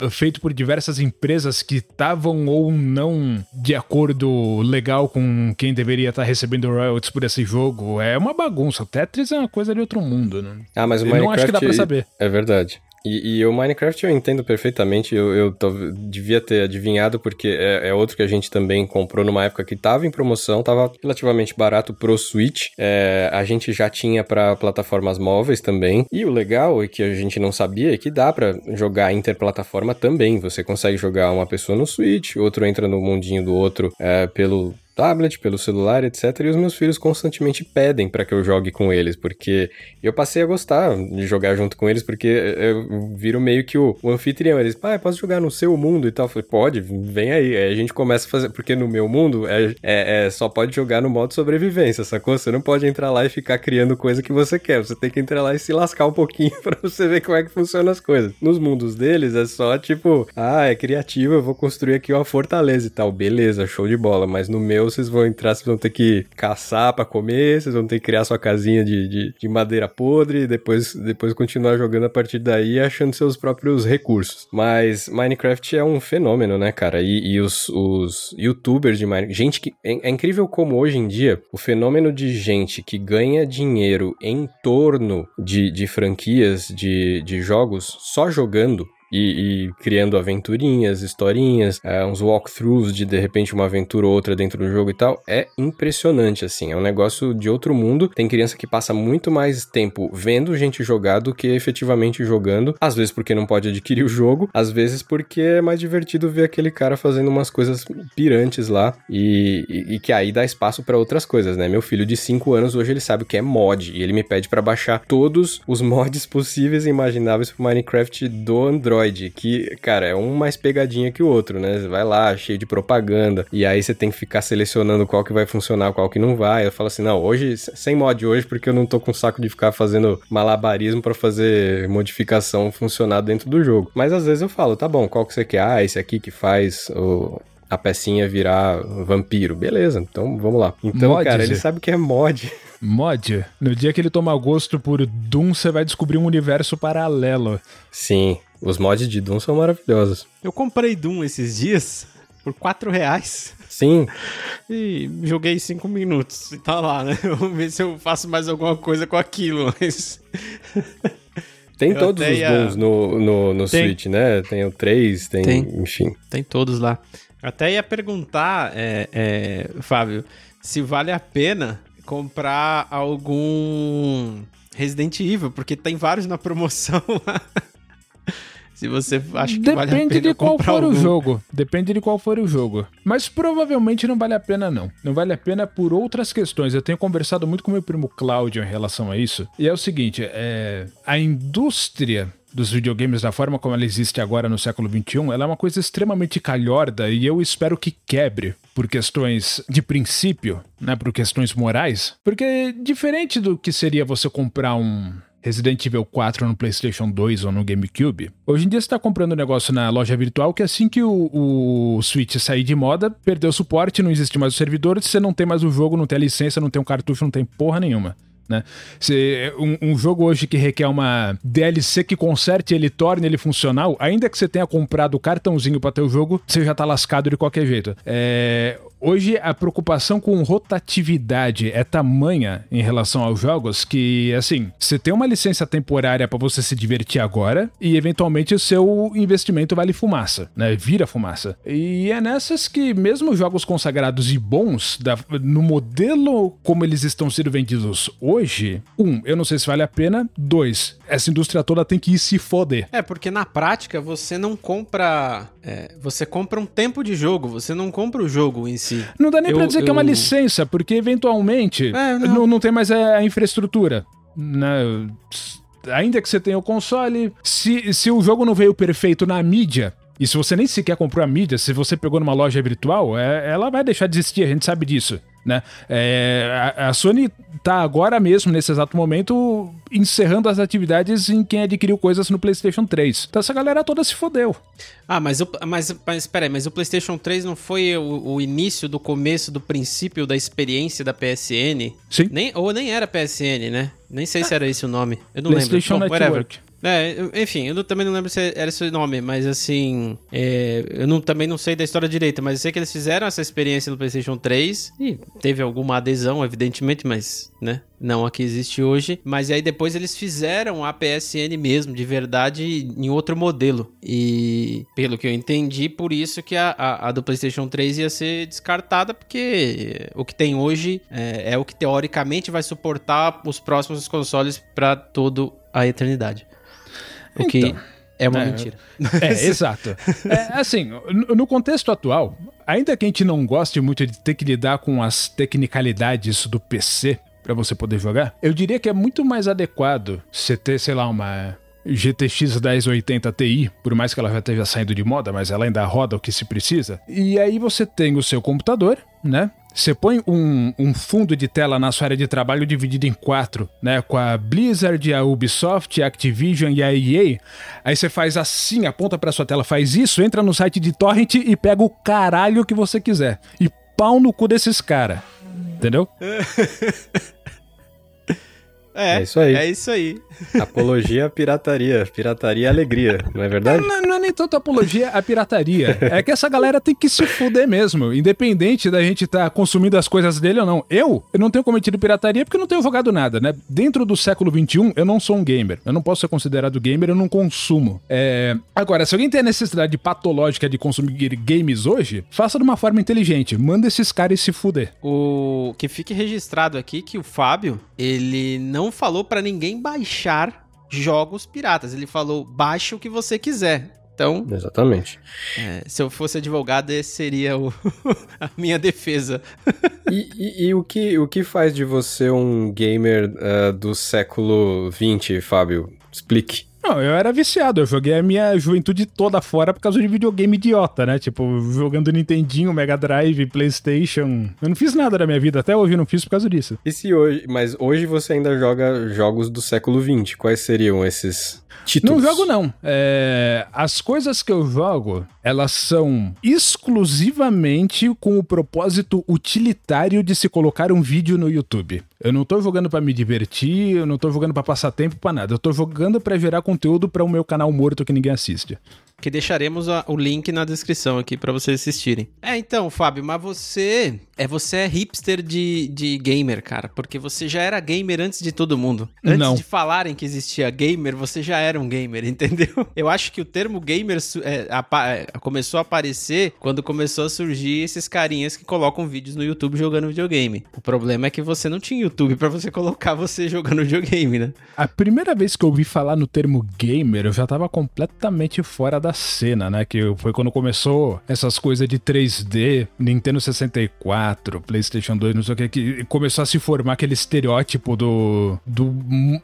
feito por diversas empresas que estavam ou não de acordo legal com quem deveria estar tá recebendo royalties por esse jogo. É uma bagunça. O Tetris é uma coisa de outro mundo, né? Ah, mas o Eu Minecraft... não acho que dá pra saber. É verdade. E, e, o Minecraft eu entendo perfeitamente, eu, eu tô, devia ter adivinhado, porque é, é, outro que a gente também comprou numa época que tava em promoção, tava relativamente barato pro Switch. É, a gente já tinha para plataformas móveis também. E o legal é que a gente não sabia é que dá para jogar interplataforma também. Você consegue jogar uma pessoa no Switch, outro entra no mundinho do outro é, pelo tablet, pelo celular, etc. E os meus filhos constantemente pedem para que eu jogue com eles, porque eu passei a gostar de jogar junto com eles, porque eu viro meio que o, o anfitrião. Eles, pai, posso jogar no seu mundo e tal? Eu falei, pode, vem aí. Aí a gente começa a fazer, porque no meu mundo é, é, é, só pode jogar no modo sobrevivência, sacou? Você não pode entrar lá e ficar criando coisa que você quer. Você tem que entrar lá e se lascar um pouquinho <laughs> para você ver como é que funcionam as coisas. Nos mundos deles é só tipo, ah, é criativo, eu vou construir aqui uma fortaleza e tal. Beleza, show de bola. Mas no meu vocês vão entrar, vocês vão ter que caçar para comer, vocês vão ter que criar sua casinha de, de, de madeira podre e depois, depois continuar jogando a partir daí achando seus próprios recursos. Mas Minecraft é um fenômeno, né, cara? E, e os, os youtubers de Minecraft. Gente que. É, é incrível como hoje em dia o fenômeno de gente que ganha dinheiro em torno de, de franquias de, de jogos só jogando e, e, criando aventurinhas, historinhas, é, uns walkthroughs de de repente uma aventura ou outra dentro do jogo e tal, é impressionante, assim. É um negócio de outro mundo. Tem criança que passa muito mais tempo vendo gente jogar do que efetivamente jogando. Às vezes porque não pode adquirir o jogo, às vezes porque é mais divertido ver aquele cara fazendo umas coisas pirantes lá e, e, e que aí dá espaço para outras coisas, né? Meu filho de 5 anos hoje ele sabe o que é mod e ele me pede para baixar todos os <laughs> mods possíveis e imagináveis pro Minecraft do Android Android, que, cara, é um mais pegadinha que o outro, né? Você vai lá, cheio de propaganda, e aí você tem que ficar selecionando qual que vai funcionar, qual que não vai. Eu falo assim, não, hoje, sem mod hoje, porque eu não tô com saco de ficar fazendo malabarismo para fazer modificação funcionar dentro do jogo. Mas às vezes eu falo, tá bom, qual que você quer? Ah, esse aqui que faz o a pecinha virar vampiro. Beleza, então vamos lá. Então, mod, cara, ele sabe que é mod. Mod? No dia que ele tomar gosto por Doom, você vai descobrir um universo paralelo. Sim, os mods de Doom são maravilhosos. Eu comprei Doom esses dias por 4 reais. Sim. <laughs> E joguei 5 minutos. E tá lá, né? <laughs> Vamos ver se eu faço mais alguma coisa com aquilo, mas. <laughs> Tem eu todos os ia... Dooms no, no, no tem. Switch, né? Tem o 3, tem, tem, enfim. Tem todos lá. Até ia perguntar, é, é, Fábio, se vale a pena comprar algum Resident Evil, porque tem vários na promoção lá. Se você acha que Depende vale a pena de qual for algum. o jogo. Depende de qual for o jogo. Mas provavelmente não vale a pena, não. Não vale a pena por outras questões. Eu tenho conversado muito com meu primo Cláudio em relação a isso. E é o seguinte: é... a indústria dos videogames da forma como ela existe agora no século XXI, ela é uma coisa extremamente calhorda e eu espero que quebre por questões de princípio, né, por questões morais, porque diferente do que seria você comprar um Resident Evil 4 no PlayStation 2 ou no GameCube. Hoje em dia você está comprando um negócio na loja virtual que assim que o, o Switch sair de moda, perdeu o suporte, não existe mais o servidor, você não tem mais o jogo, não tem a licença, não tem um cartucho, não tem porra nenhuma. Né? Se, um, um, jogo hoje que requer uma DLC que conserte ele, torne ele funcional, ainda que você tenha comprado o cartãozinho para ter o jogo, você já tá lascado de qualquer jeito. É, hoje a preocupação com rotatividade é tamanha em relação aos jogos que, assim, você tem uma licença temporária para você se divertir agora e eventualmente o seu investimento vale fumaça, né? Vira fumaça. E é nessas que, mesmo jogos consagrados e bons, da, no modelo como eles estão sendo vendidos hoje, um, eu não sei se vale a pena. Dois, essa indústria toda tem que ir se foder. É, porque na prática você não compra. É, você compra um tempo de jogo, você não compra o jogo em si. Não dá nem eu, pra dizer eu... que é uma licença, porque eventualmente é, não. não. Não, tem mais a, infraestrutura. Né? Ainda que você tenha o console, se, se o jogo não veio perfeito na mídia, e se você nem sequer comprou a mídia, se você pegou numa loja virtual, é, ela vai deixar de existir, a gente sabe disso. Né? É, a, a, Sony tá agora mesmo, nesse exato momento, encerrando as atividades em quem adquiriu coisas no PlayStation 3. Então essa galera toda se fodeu. Ah, mas, o, mas, mas peraí, mas o PlayStation 3 não foi o, o, início do começo do princípio da experiência da PSN? Sim. Nem, ou nem era PSN, né? Nem sei se era esse o nome. Eu não PlayStation lembro. Network. É, enfim, eu também não lembro se era esse nome, mas assim, é, eu não, também não sei da história direita, mas eu sei que eles fizeram essa experiência no PlayStation 3 e teve alguma adesão, evidentemente, mas, né, não a que existe hoje. Mas aí depois eles fizeram a PSN mesmo, de verdade, em outro modelo. E pelo que eu entendi, por isso que a, a, a do PlayStation 3 ia ser descartada, porque o que tem hoje é, é o que teoricamente vai suportar os próximos consoles para toda a eternidade. O que... Então, É uma É, mentira. <laughs> É, exato. É, assim, no- contexto atual, ainda que a gente não goste muito de ter que lidar com as tecnicalidades do PC pra você poder jogar, eu diria que é muito mais adequado você ter, sei lá, uma GTX 1080 Ti, por mais que ela já esteja saindo de moda, mas ela ainda roda o que se precisa. E aí você tem o seu computador, né? Você põe um, um fundo de tela na sua área de trabalho dividido em quatro, né? Com a Blizzard, a Ubisoft, a Activision e a EA. Aí você faz assim, aponta pra sua tela, faz isso, entra no site de torrent e pega o caralho que você quiser. E pau no cu desses caras. Entendeu? <laughs> É, É isso aí. É isso aí. <laughs> Apologia à pirataria. Pirataria é alegria, não é verdade? Não, não é nem tanto apologia à pirataria. É que essa galera tem que se fuder mesmo. Independente da gente estar consumindo as coisas dele ou não. Eu, eu não tenho cometido pirataria porque eu não tenho jogado nada, né? Dentro do século XXI, eu não sou um gamer. Eu não posso ser considerado gamer, eu não consumo. É... Agora, se alguém tem a necessidade patológica de consumir games hoje, faça de uma forma inteligente. Manda esses caras se fuder. O que fique registrado aqui que o Fábio, ele não falou pra ninguém baixar jogos piratas. Ele falou, baixe o que você quiser. Então, Exatamente. é, se eu fosse advogado, esse seria o- <laughs> a minha defesa. <laughs> E, e- e o, que, o que faz de você um gamer ah, do século XX, Fábio? Explique. Não, eu era viciado. Eu joguei a minha juventude toda fora por causa de videogame idiota, né? Tipo, jogando Nintendinho, Mega Drive, PlayStation. Eu não fiz nada da minha vida. Até hoje eu não fiz por causa disso. E se hoje. Mas hoje você ainda joga jogos do século XX. Quais seriam esses títulos? Não jogo, não. É, as coisas que eu jogo, elas são exclusivamente com o propósito utilitário de se colocar um vídeo no YouTube. Eu não tô jogando pra me divertir, eu não tô jogando pra passar tempo pra nada. Eu tô jogando pra gerar conteúdo pra o meu canal morto que ninguém assiste. Que deixaremos a- o link na descrição aqui pra vocês assistirem. É, então, Fábio, mas você é você é hipster de, de gamer, cara, porque você já era gamer antes de todo mundo. Antes Não. de falarem que existia gamer, você já era um gamer, <laughs> entendeu? Eu acho que o termo gamer é, é, começou a aparecer quando começou a surgir esses carinhas que colocam vídeos no YouTube jogando videogame. O problema é que você não tinha YouTube pra você <laughs> colocar você jogando videogame, né? A primeira vez que eu ouvi falar no termo gamer, eu já tava completamente fora da cena, né? Que foi quando começou essas coisas de 3D, Nintendo 64, PlayStation 2, não sei o que, que começou a se formar aquele estereótipo do, do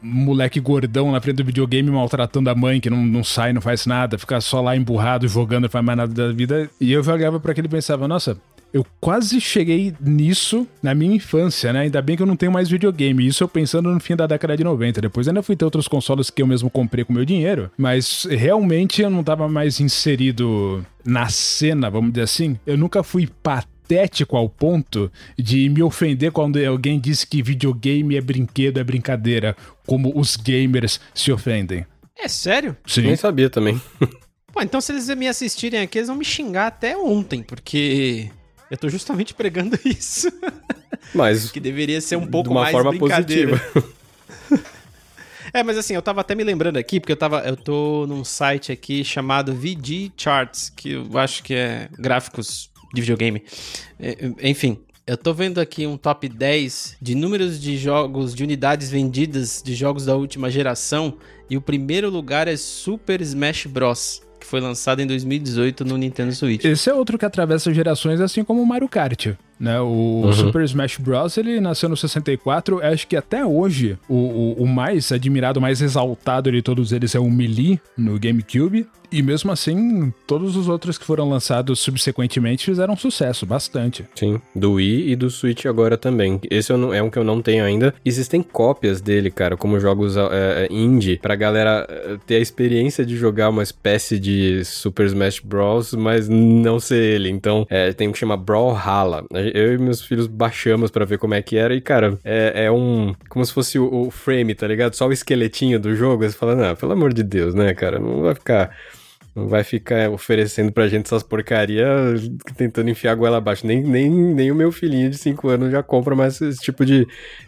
moleque gordão na frente do videogame maltratando a mãe, que não, não sai, não faz nada, fica só lá emburrado, jogando, não faz mais nada da vida. E eu jogava pra aquele e pensava, nossa, eu quase cheguei nisso na minha infância, né? Ainda bem que eu não tenho mais videogame. Isso eu pensando no fim da década de 90. Depois ainda fui ter outros consoles que eu mesmo comprei com meu dinheiro. Mas realmente eu não tava mais inserido na cena, vamos dizer assim. Eu nunca fui patético ao ponto de me ofender quando alguém disse que videogame é brinquedo, é brincadeira. Como os gamers se ofendem. É sério? Sim. Nem sabia também. Pô, então se eles me assistirem aqui, eles vão me xingar até ontem, porque eu tô justamente pregando <laughs> isso. Mas que deveria ser um pouco de uma mais forma brincadeira. positiva. <laughs> É, mas assim, eu tava até me lembrando aqui, porque eu tava. Eu tô num site aqui chamado VG Charts, que eu acho que é gráficos de videogame. É, enfim. Eu tô vendo aqui um top 10 de números de jogos, de unidades vendidas de jogos da última geração. E o primeiro lugar é Super Smash Bros. Que foi lançado em 2018 no Nintendo Switch. Esse é outro que atravessa gerações, assim como o Mario Kart. Né? O Uhum. Super Smash Bros. ele nasceu no 64. Acho que até hoje o, o, o mais admirado, mais exaltado de todos eles é o Melee no GameCube. E mesmo assim, todos os outros que foram lançados subsequentemente fizeram sucesso, bastante. Sim, do Wii e do Switch agora também. Esse não- é um que eu não tenho ainda. Existem cópias dele, cara, como jogos é, indie, pra galera é, ter a experiência de jogar uma espécie de Super Smash Bros, mas não ser ele. Então, é, tem um que chama Brawlhalla. Eu e meus filhos baixamos pra ver como é que era e, cara, é, é um... como se fosse o, o frame, tá ligado? Só o esqueletinho do jogo. Você fala, não, pelo amor de Deus, né, cara? Não vai ficar... Não vai ficar oferecendo pra gente essas porcaria tentando enfiar a goela abaixo. Nem, nem, nem o meu filhinho de 5 anos já compra mais esse tipo de,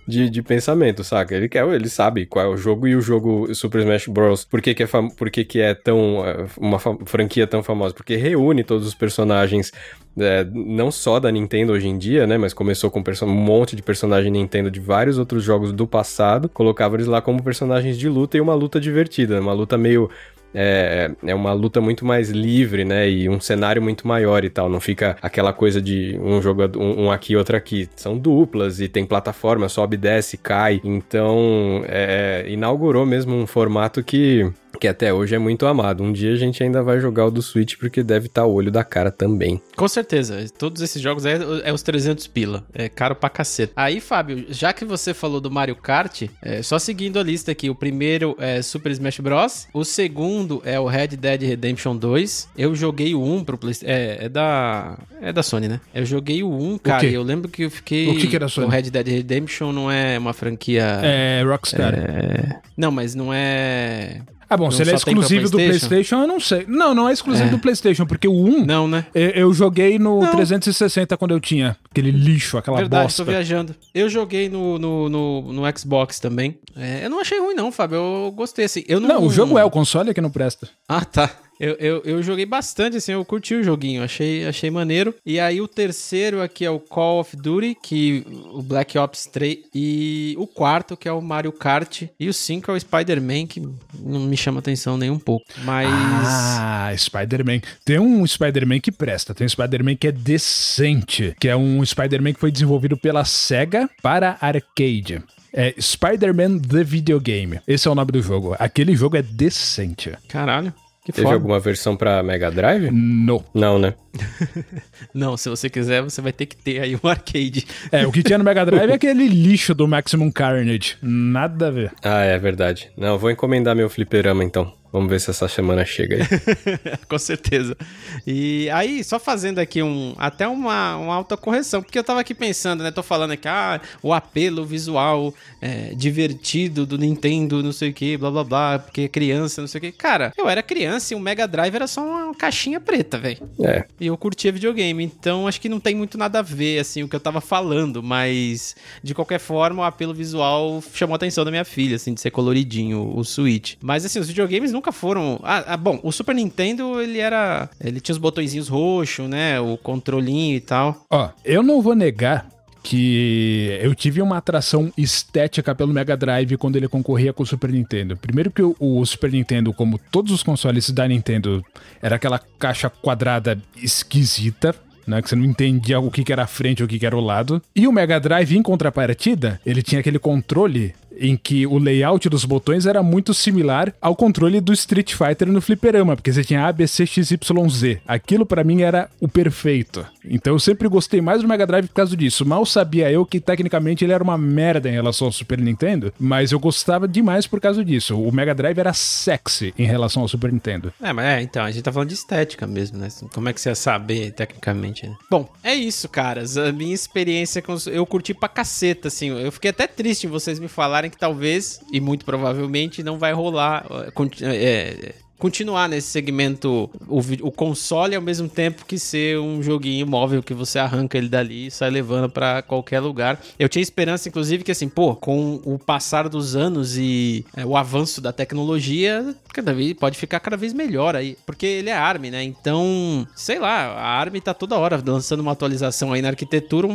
de, de pensamento, saca? Ele quer, ele sabe qual é o jogo e o jogo Super Smash Bros. Por que, que, é, fam- por que, que é tão. é, uma franquia tão famosa? Porque reúne todos os personagens. é, não só da Nintendo hoje em dia, né? Mas começou com um monte de personagem Nintendo de vários outros jogos do passado. Colocava eles lá como personagens de luta e uma luta divertida. Uma luta meio é, é uma luta muito mais livre, né? E um cenário muito maior e tal. Não fica aquela coisa de um jogador, um, um aqui, outro aqui. São duplas e tem plataforma, sobe, desce, cai. Então, é, inaugurou mesmo um formato que que até hoje é muito amado. Um dia a gente ainda vai jogar o do Switch porque deve estar tá o olho da cara também. Com certeza. Todos esses jogos é, é os 300 pila. É caro pra caceta. Aí, Fábio, já que você falou do Mario Kart, é, só seguindo a lista aqui. O primeiro é Super Smash Bros. O segundo é o Red Dead Redemption 2. Eu joguei o 1 pro PlayStation. É, é da. É da Sony, né? Eu joguei o 1, cara. eu lembro que eu fiquei. O que, que era Sony? O Red Dead Redemption não é uma franquia. É Rockstar. É... Não, mas não é. Ah, bom, não se ele é exclusivo do PlayStation, eu não sei. Não, não é exclusivo é. do PlayStation, porque o 1. Não, né? Eu, eu joguei no não. 360 quando eu tinha aquele lixo, aquela Verdade, bosta. tô viajando. Eu joguei no, no, no, no Xbox também. É, eu não achei ruim, não, Fábio. Eu gostei assim. Eu não, não, o jogo é, o console é que não presta. Ah, tá. Eu, eu, eu, joguei bastante, assim, eu curti o joguinho, achei, achei maneiro. E aí o terceiro aqui é o Call of Duty, que o Black Ops 3. E o quarto, que é o Mario Kart. E o cinco é o Spider-Man, que não me chama atenção nem um pouco. Mas. Ah, Spider-Man. Tem um Spider-Man que presta, tem um Spider-Man que é decente, que é um Spider-Man que foi desenvolvido pela SEGA para arcade. É Spider-Man The Video Game. Esse é o nome do jogo. Aquele jogo é decente. Caralho. Que Teve foda. alguma versão pra Mega Drive? Não. Não, né? <laughs> não, se você quiser, você vai ter que ter aí um arcade. É, o que tinha no Mega Drive é aquele lixo do Maximum Carnage. Nada a ver. Ah, é verdade. Não, vou encomendar meu fliperama então. Vamos ver se essa semana chega aí. <laughs> Com certeza. E aí, só fazendo aqui um até uma, uma alta correção, porque eu tava aqui pensando, né? Tô falando aqui, ah, o apelo visual é, divertido do Nintendo, não sei o que, blá blá blá, porque é criança, não sei o que. Cara, eu era criança e o Mega Drive era só uma caixinha preta, velho. É. E eu curtia videogame, então acho que não tem muito nada a ver, assim, o que eu tava falando, mas de qualquer forma, o apelo visual chamou a atenção da minha filha, assim, de ser coloridinho o Switch. Mas assim, os videogames nunca foram. Ah, ah, bom, o Super Nintendo ele era. Ele tinha os botõezinhos roxos, né? O controlinho e tal. Ó, eu não vou negar que eu tive uma atração estética pelo Mega Drive quando ele concorria com o Super Nintendo. Primeiro que o, o, Super Nintendo, como todos os consoles da Nintendo, era aquela caixa quadrada esquisita. Né, que você não entendia o que, que era a frente ou o que, que era o lado. E o Mega Drive, em contrapartida, ele tinha aquele controle em que o layout dos botões era muito similar ao controle do Street Fighter no fliperama, porque você tinha A, B, C, X, Y, Z. Aquilo para mim era o perfeito. Então eu sempre gostei mais do Mega Drive por causa disso. Mal sabia eu que tecnicamente ele era uma merda em relação ao Super Nintendo, mas eu gostava demais por causa disso. O Mega Drive era sexy em relação ao Super Nintendo. É, mas é, então, a gente tá falando de estética mesmo, né? Como é que você ia saber tecnicamente, né? Bom, é isso, caras. A minha experiência com. Eu curti pra caceta, assim. Eu fiquei até triste em vocês me falarem que talvez, e muito provavelmente, não vai rolar. É, continuar nesse segmento, o, o, console ao mesmo tempo que ser um joguinho móvel que você arranca ele dali e sai levando para qualquer lugar. Eu tinha esperança, inclusive, que assim, pô, com o passar dos anos e é, o avanço da tecnologia, cada vez pode ficar cada vez melhor aí, porque ele é ARM, né? Então, sei lá, a ARM tá toda hora lançando uma atualização aí na arquitetura,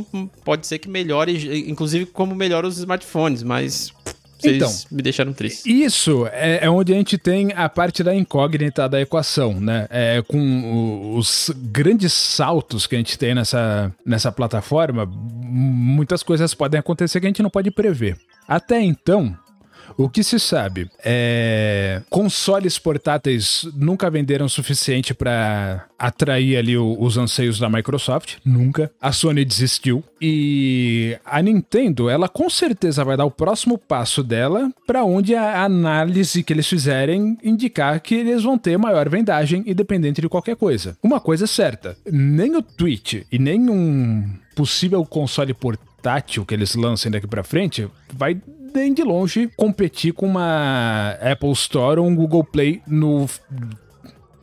pode ser que melhore, inclusive como melhora os smartphones, mas vocês então, me deixaram triste. Isso é, é, onde a gente tem a parte da incógnita da equação, né? É, com os grandes saltos que a gente tem nessa, nessa plataforma, muitas coisas podem acontecer que a gente não pode prever. Até então, o que se sabe é consoles portáteis nunca venderam o suficiente para atrair ali o, os anseios da Microsoft, nunca. A Sony desistiu e a Nintendo, ela com certeza vai dar o próximo passo dela para onde a análise que eles fizerem indicar que eles vão ter maior vendagem independente de qualquer coisa. Uma coisa é certa, nem o Twitch e nem um possível console portátil que eles lancem daqui para frente vai nem de longe competir com uma Apple Store ou um Google Play no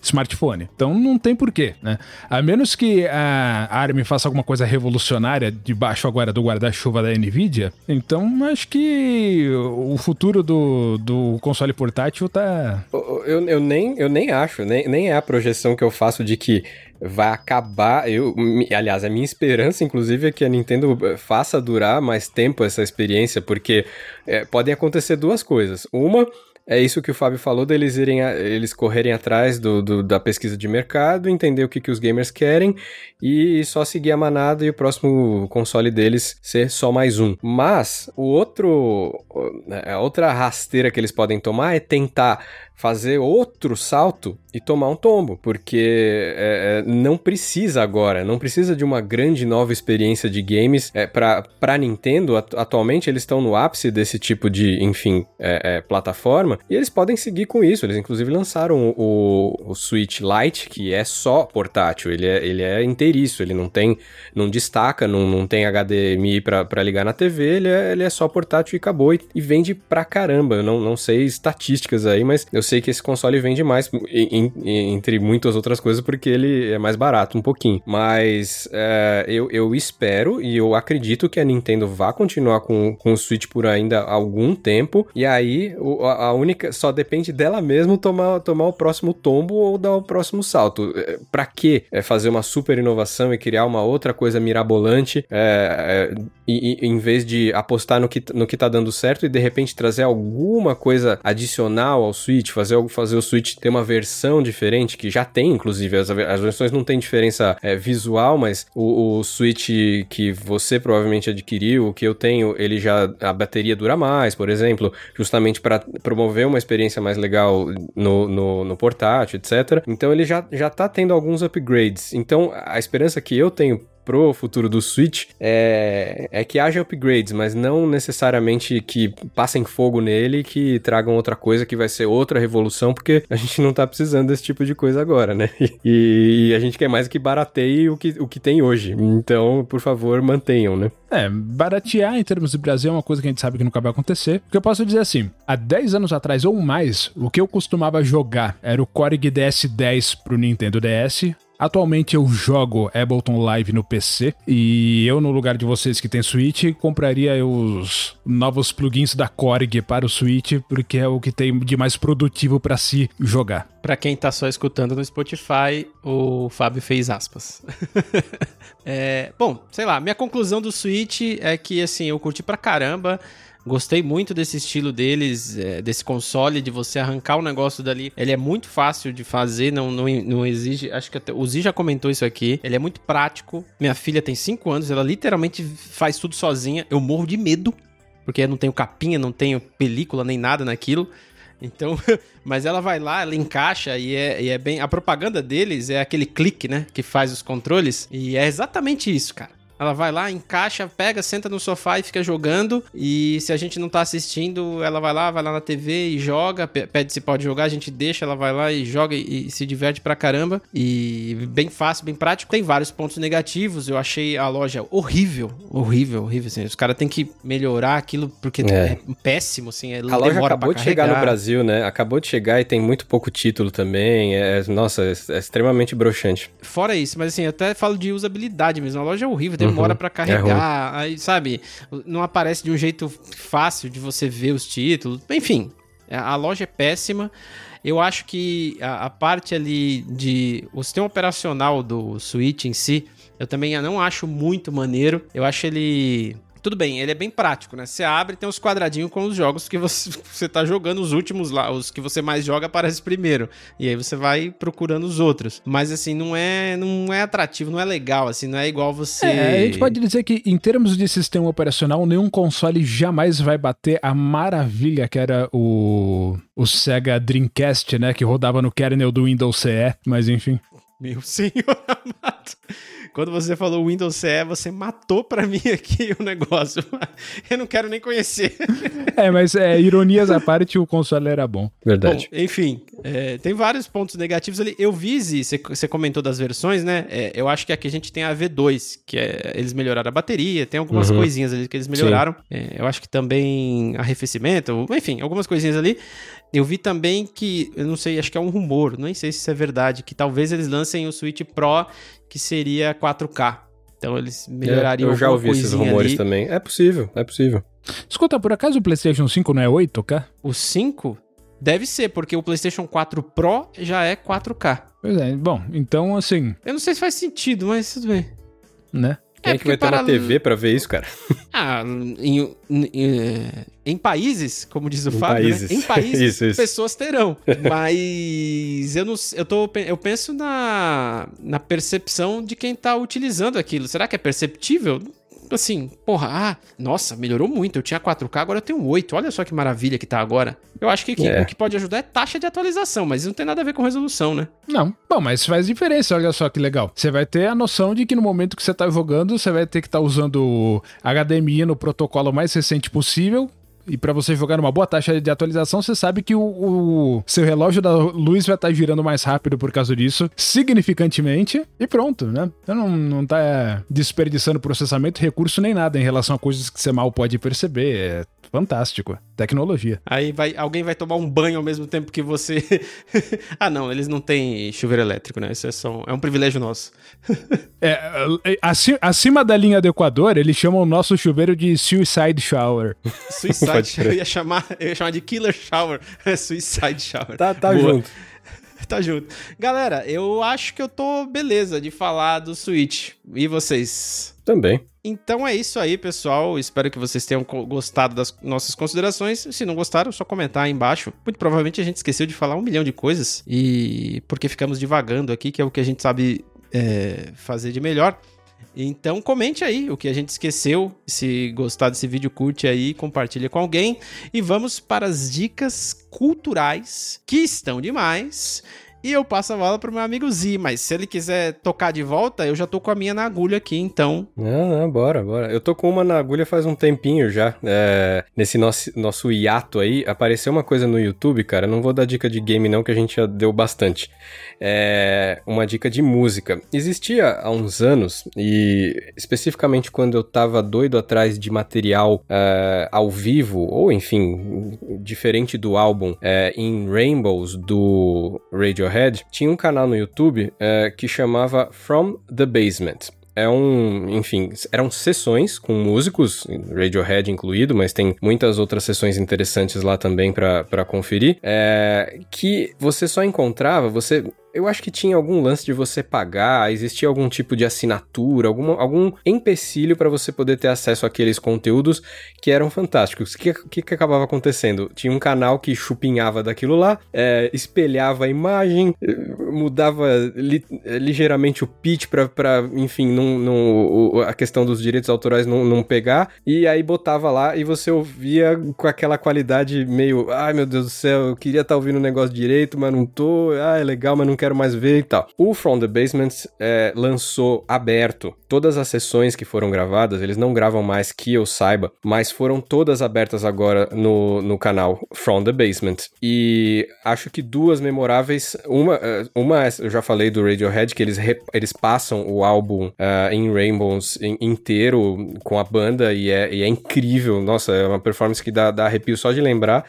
smartphone. Então não tem porquê, né? A menos que a ARM faça alguma coisa revolucionária debaixo agora do guarda-chuva da Nvidia, então acho que o futuro do, do console portátil tá. Eu, eu, nem, eu nem acho, nem, nem é a projeção que eu faço de que vai acabar. Eu, aliás, a minha esperança, inclusive, é que a Nintendo eh, faça durar mais tempo essa experiência, porque é, podem acontecer duas coisas. Uma é isso que o Fábio falou, deles irem a, eles correrem atrás do, do, da pesquisa de mercado, entender o que, que os gamers querem e só seguir a manada e o próximo console deles ser só mais um. Mas o outro, a outra rasteira que eles podem tomar é tentar fazer outro salto e tomar um tombo, porque é, é não precisa agora, não precisa de uma grande nova experiência de games é, para Nintendo. Atualmente eles estão no ápice desse tipo de, enfim, é, é, plataforma e eles podem seguir com isso. Eles inclusive lançaram o, o Switch Lite, que é só portátil, ele é, ele é inteiriço, ele não tem, não destaca, não, não tem HDMI para ligar na TV, ele é, ele é só portátil e acabou e, e vende pra caramba. Eu não, não sei estatísticas aí, mas eu sei que esse console vende mais, em, em, entre muitas outras coisas, porque ele é mais barato um pouquinho. Mas é, eu, eu espero e eu acredito que a Nintendo vá continuar com, com o Switch por ainda algum tempo. E aí a única. Só depende dela mesmo tomar, tomar o próximo tombo ou dar o próximo salto. É, pra que é, fazer uma super inovação e criar uma outra coisa mirabolante é, é, e, e, em vez de apostar no que, no que tá dando certo e de repente trazer alguma coisa adicional ao Switch, fazer, fazer o Switch ter uma versão diferente, que já tem, inclusive, as, as versões não tem diferença é, visual, mas o, o Switch que você provavelmente adquiriu, o que eu tenho, ele já, a bateria dura mais, por exemplo, justamente para promover uma experiência mais legal no, no, no portátil, etc. Então ele já, já tá tendo alguns upgrades. Então a esperança que eu tenho pro futuro do Switch é, é que haja upgrades, mas não necessariamente que passem fogo nele que tragam outra coisa que vai ser outra revolução, porque a gente não tá precisando desse tipo de coisa agora, né? <laughs> E, e a gente quer mais que barateie o que, o que tem hoje. Então, por favor, mantenham, né? É, baratear em termos de Brasil é uma coisa que a gente sabe que nunca vai acontecer. O que eu posso dizer assim, há 10 anos atrás ou mais, o que eu costumava jogar era o Korg DS10 pro Nintendo DS, Atualmente eu jogo Ableton Live no PC e eu, no lugar de vocês que tem Switch, compraria os novos plugins da Korg para o Switch, porque é o que tem de mais produtivo para se jogar. Para quem tá só escutando no Spotify, o Fábio fez aspas. <laughs> é, bom, sei lá, minha conclusão do Switch é que assim, eu curti pra caramba. Gostei muito desse estilo deles, é, desse console, de você arrancar o negócio dali. Ele é muito fácil de fazer, não, não, não exige. Acho que até, o Zi já comentou isso aqui. Ele é muito prático. Minha filha tem 5 anos, ela literalmente faz tudo sozinha. Eu morro de medo, porque eu não tenho capinha, não tenho película nem nada naquilo. Então, <laughs> mas ela vai lá, ela encaixa e é, e é bem. A propaganda deles é aquele clique, né? Que faz os controles. E é exatamente isso, cara. Ela vai lá, encaixa, pega, senta no sofá e fica jogando. E se a gente não tá assistindo, ela vai lá, vai lá na TV e joga, pede se pode jogar, a gente deixa, ela vai lá e joga e, e se diverte pra caramba. E bem fácil, bem prático. Tem vários pontos negativos. Eu achei a loja horrível, horrível, horrível. Assim. Os caras têm que melhorar aquilo porque é, é péssimo, assim. É, a loja acabou de chegar no Brasil, né? Acabou de chegar e tem muito pouco título também. É, nossa, é, é extremamente broxante. Fora isso, mas assim, eu até falo de usabilidade mesmo. A loja é horrível, demora uhum. para é carregar, é aí, sabe, não aparece de um jeito fácil de você ver os títulos. Enfim, a loja é péssima. Eu acho que a, a parte ali de o sistema operacional do Switch em si, eu também não acho muito maneiro. Eu acho ele tudo bem, ele é bem prático, né? Você abre e tem os quadradinhos com os jogos que você, <laughs> você tá jogando, os últimos lá, os que você mais joga aparece primeiro. E aí você vai procurando os outros. Mas assim, não é, não é atrativo, não é legal, assim, não é igual você. É, a gente pode dizer que em termos de sistema operacional, nenhum console jamais vai bater a maravilha que era o, o Sega Dreamcast, né? Que rodava no kernel do Windows CE, mas enfim. Meu senhor <laughs> amado. Quando você falou Windows CE, você matou para mim aqui o negócio. <laughs> Eu não quero nem conhecer. <laughs> É, mas é, ironias à parte, o console era bom. Verdade. Bom, enfim, é, tem vários pontos negativos ali. Eu vi, você, você comentou das versões, né? É, eu acho que aqui a gente tem a V2, que é, eles melhoraram a bateria, tem algumas uhum. coisinhas ali que eles melhoraram. É, eu acho que também arrefecimento, enfim, algumas coisinhas ali. Eu vi também que, eu não sei, acho que é um rumor, nem sei se isso é verdade, que talvez eles lancem o Switch Pro que seria 4K. Então eles melhorariam é, Eu já ouvi esses rumores ali. também. É possível, é possível. Escuta, por acaso o PlayStation 5 não é 8K? O 5? Deve ser, porque o PlayStation 4 Pro já é 4K. Pois é, bom, então assim. Eu não sei se faz sentido, mas tudo bem. Né? Quem é, que vai estar para... na TV para ver isso, cara? Ah, em, em, em países, como diz o em Fábio, países. Né? em países <laughs> isso, isso. pessoas terão. Mas eu não, eu tô, eu penso na, na percepção de quem tá utilizando aquilo. Será que é perceptível? Assim, porra, ah, nossa, melhorou muito. Eu tinha 4K, agora eu tenho 8. Olha só que maravilha que tá agora. Eu acho que, que É. o que pode ajudar é taxa de atualização, mas isso não tem nada a ver com resolução, né? Não, bom, mas faz diferença, olha só que legal. Você vai ter a noção de que no momento que você tá jogando, você vai ter que estar usando o HDMI no protocolo mais recente possível. E pra você jogar numa boa taxa de atualização, você sabe que o, o seu relógio da luz vai estar girando mais rápido por causa disso, significantemente, e pronto, né? Você não, não tá desperdiçando processamento, recurso nem nada em relação a coisas que você mal pode perceber. É fantástico. Tecnologia. Aí vai, alguém vai tomar um banho ao mesmo tempo que você. <laughs> ah, não, eles não têm chuveiro elétrico, né? Isso é só um, é um privilégio nosso. É, acima, acima da linha do Equador, eles chamam o nosso chuveiro de Suicide Shower. <laughs> Suicide. Eu ia chamar, eu ia chamar de Killer Shower. <laughs> Suicide Shower. Tá, tá Boa. junto. Tá junto. Galera, eu acho que eu tô beleza de falar do Switch. E vocês? Também. Então é isso aí, pessoal. Espero que vocês tenham gostado das nossas considerações. Se não gostaram, é só comentar aí embaixo. Muito provavelmente a gente esqueceu de falar um milhão de coisas. E porque ficamos divagando aqui, que é o que a gente sabe é, fazer de melhor. Então comente aí o que a gente esqueceu. Se gostar desse vídeo, curte aí, compartilha com alguém. E vamos para as dicas culturais que estão demais. E eu passo a bola pro meu amigo Zi, mas se ele quiser tocar de volta, eu já tô com a minha na agulha aqui, então Não, não, bora, bora. Eu tô com uma na agulha faz um tempinho já. É, nesse nosso, nosso hiato aí, apareceu uma coisa no YouTube, cara. Não vou dar dica de game, não, que a gente já deu bastante. É uma dica de música. Existia há uns anos, e especificamente quando eu tava doido atrás de material é, ao vivo, ou enfim, diferente do álbum, é, em Rainbows do Radiohead, tinha um canal no YouTube é, que chamava From the Basement. É um, enfim, eram sessões com músicos, Radiohead incluído, mas tem muitas outras sessões interessantes lá também pra conferir, é, que você só encontrava, você eu acho que tinha algum lance de você pagar, existia algum tipo de assinatura, algum, algum empecilho para você poder ter acesso àqueles conteúdos que eram fantásticos. O que, que, que acabava acontecendo? Tinha um canal que chupinhava daquilo lá, é, espelhava a imagem, eh, mudava li- eh, ligeiramente o pitch pra enfim, não, a questão dos direitos autorais não, não pegar, e aí botava lá e você ouvia com aquela qualidade meio, ai meu Deus do céu, eu queria estar ouvindo o negócio direito, mas não tô, ah, é legal, mas não quero mais ver e tal. O From the Basement é, lançou aberto todas as sessões que foram gravadas, eles não gravam mais que eu saiba, mas foram todas abertas agora no, no canal From the Basement. E acho que duas memoráveis, uma, eh, uma eu já falei do Radiohead, que eles, eles passam o álbum ah, em Rainbows in- inteiro com a banda e é, e é incrível. Nossa, é uma performance que dá, dá arrepio só de lembrar.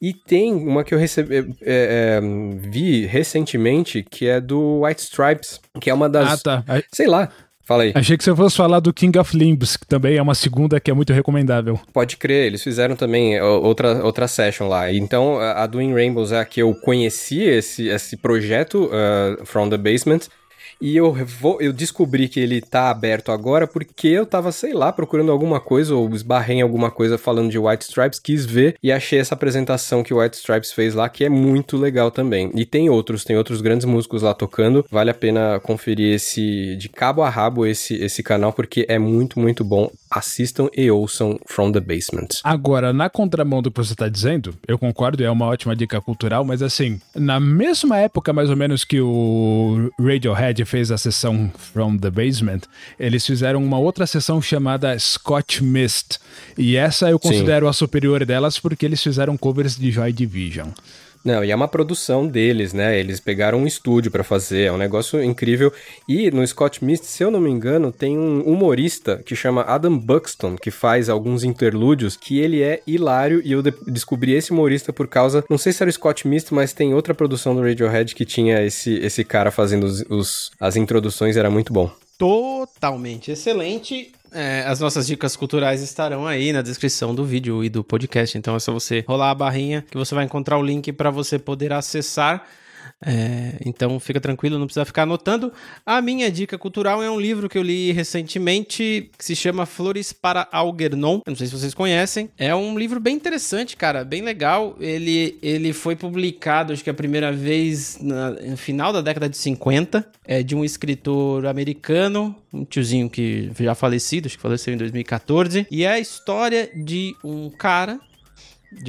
E tem uma que eu recebi, é, é, vi recentemente, que é do White Stripes, que é uma das. Ah, tá. Sei lá. Fala aí. Achei que você fosse falar do King of Limbs, que também é uma segunda que é muito recomendável. Pode crer, eles fizeram também ó, outra, outra session lá. Então, a a do In Rainbows é a que eu conheci esse, esse projeto uh, From the Basement. E eu, vou, eu descobri que ele tá aberto agora porque eu tava, sei lá, procurando alguma coisa ou esbarrei em alguma coisa falando de White Stripes, quis ver e achei essa apresentação que o White Stripes fez lá, que é muito legal também. E tem outros, tem outros grandes músicos lá tocando. Vale a pena conferir esse de cabo a rabo esse, esse canal porque é muito, muito bom. Assistam e ouçam From the Basement. Agora, na contramão do que você está dizendo, eu concordo, é uma ótima dica cultural, mas assim, na mesma época mais ou menos que o Radiohead fez a sessão From the Basement, eles fizeram uma outra sessão chamada Scotch Mist. E essa eu considero a superior delas porque eles fizeram covers de Joy Division. Não, e é uma produção deles, né? Eles pegaram um estúdio pra fazer, é um negócio incrível. E no Scott Mist, se eu não me engano, tem um humorista que chama Adam Buxton, que faz alguns interlúdios, que ele é hilário e eu de- descobri esse humorista por causa, não sei se era o Scott Mist, mas tem outra produção do Radiohead que tinha esse, esse cara fazendo os, os- as introduções, era muito bom. Totalmente excelente. É, as nossas dicas culturais estarão aí na descrição do vídeo e do podcast. Então é só você rolar a barrinha que você vai encontrar o link para você poder acessar. É, então fica tranquilo, não precisa ficar anotando. A minha dica cultural é um livro que eu li recentemente que se chama Flores para Algernon. Eu não sei se vocês conhecem. É um livro bem interessante, cara, bem legal. Ele, ele foi publicado, acho que a primeira vez na, no final da década de 50. É de um escritor americano, um tiozinho que já falecido, acho que faleceu em 2014. E é a história de um cara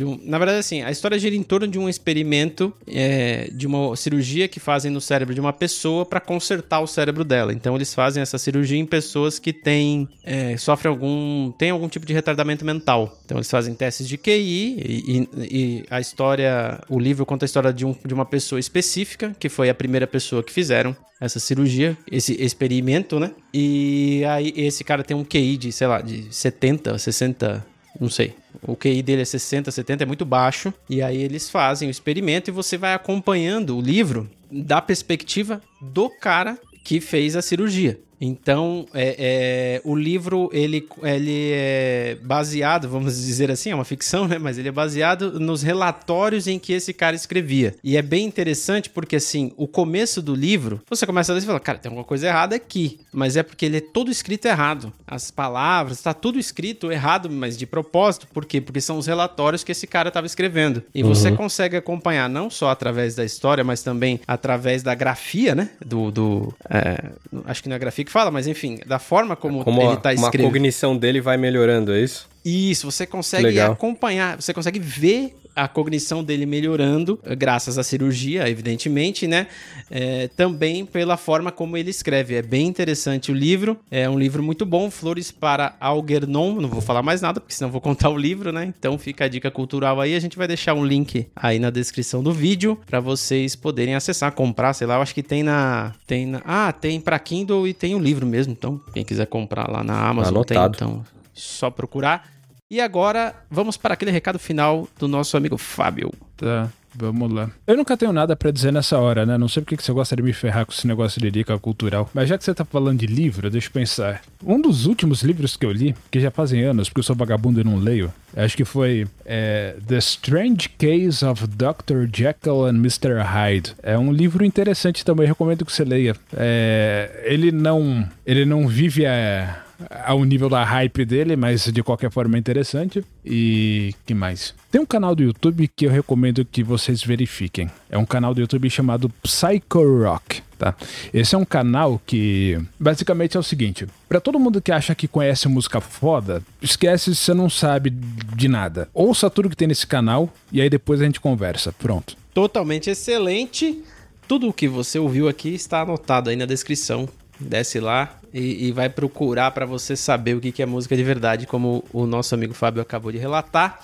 um, na verdade, assim, a história gira em torno de um experimento é, de uma cirurgia que fazem no cérebro de uma pessoa para consertar o cérebro dela. Então, eles fazem essa cirurgia em pessoas que têm é, sofrem algum tem algum tipo de retardamento mental. Então, eles fazem testes de QI e, e, e, a história, o livro conta a história de, um, de uma pessoa específica que foi a primeira pessoa que fizeram essa cirurgia, esse experimento, né? E aí esse cara tem um QI de, sei lá, de 70, 60 não sei. O QI dele é 60, 70, é muito baixo. E aí eles fazem o experimento e você vai acompanhando o livro da perspectiva do cara que fez a cirurgia. Então, é, é, o livro ele, ele é baseado, vamos dizer assim, é uma ficção, né? Mas ele é baseado nos relatórios em que esse cara escrevia. E é bem interessante porque, assim, o começo do livro, você começa a ler e fala, cara, tem alguma coisa errada aqui. Mas é porque ele é todo escrito errado. As palavras, tá tudo escrito errado, mas de propósito. Por quê? Porque são os relatórios que esse cara estava escrevendo. E uhum. você consegue acompanhar não só através da história, mas também através da grafia, né? Do. do é, acho que não é grafia que fala, mas enfim, da forma como, como ele está escrevendo. a cognição dele vai melhorando, é isso? Isso, você consegue Legal. acompanhar, você consegue ver a cognição dele melhorando, graças à cirurgia, evidentemente, né? É, também pela forma como ele escreve. É bem interessante o livro. É um livro muito bom, Flores para Algernon. Não vou falar mais nada, porque senão vou contar o livro, né? Então fica a dica cultural aí. A gente vai deixar um link aí na descrição do vídeo para vocês poderem acessar, comprar, sei lá. Eu acho que tem na. Tem na. Ah, tem para Kindle e tem o livro mesmo. Então, quem quiser comprar lá na Amazon, Anotado. tem. Então, só procurar. E agora, vamos para aquele recado final do nosso amigo Fábio. Tá, vamos lá. Eu nunca tenho nada para dizer nessa hora, né? Não sei porque que você gosta de me ferrar com esse negócio de dica cultural. Mas já que você tá falando de livro, deixa eu pensar. Um dos últimos livros que eu li, que já fazem anos, porque eu sou vagabundo e não leio, acho que foi é, The Strange Case of Dr. Jekyll and Mr. Hyde. É um livro interessante também, recomendo que você leia. É, ele não ele não vive a ao nível da hype dele, mas de qualquer forma é interessante. E que mais? Tem um canal do YouTube que eu recomendo que vocês verifiquem. É um canal do YouTube chamado Psycho Rock, tá? Esse é um canal que basicamente é o seguinte: para todo mundo que acha que conhece música foda, esquece se você não sabe de nada. Ouça tudo que tem nesse canal e aí depois a gente conversa. Pronto. Totalmente excelente. Tudo o que você ouviu aqui está anotado aí na descrição desce lá e, e vai procurar para você saber o que, que é música de verdade, como o nosso amigo Fábio acabou de relatar.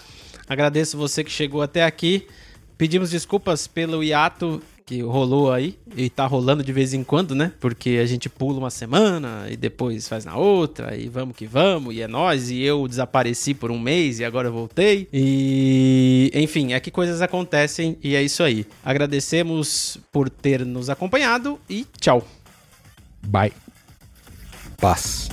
Agradeço você que chegou até aqui. Pedimos desculpas pelo hiato que rolou aí e tá rolando de vez em quando, né? Porque a gente pula uma semana e depois faz na outra e vamos que vamos e é nós e eu desapareci por um mês e agora voltei e enfim, é que coisas acontecem e é isso aí. Agradecemos por ter nos acompanhado e tchau. Bye. Paz.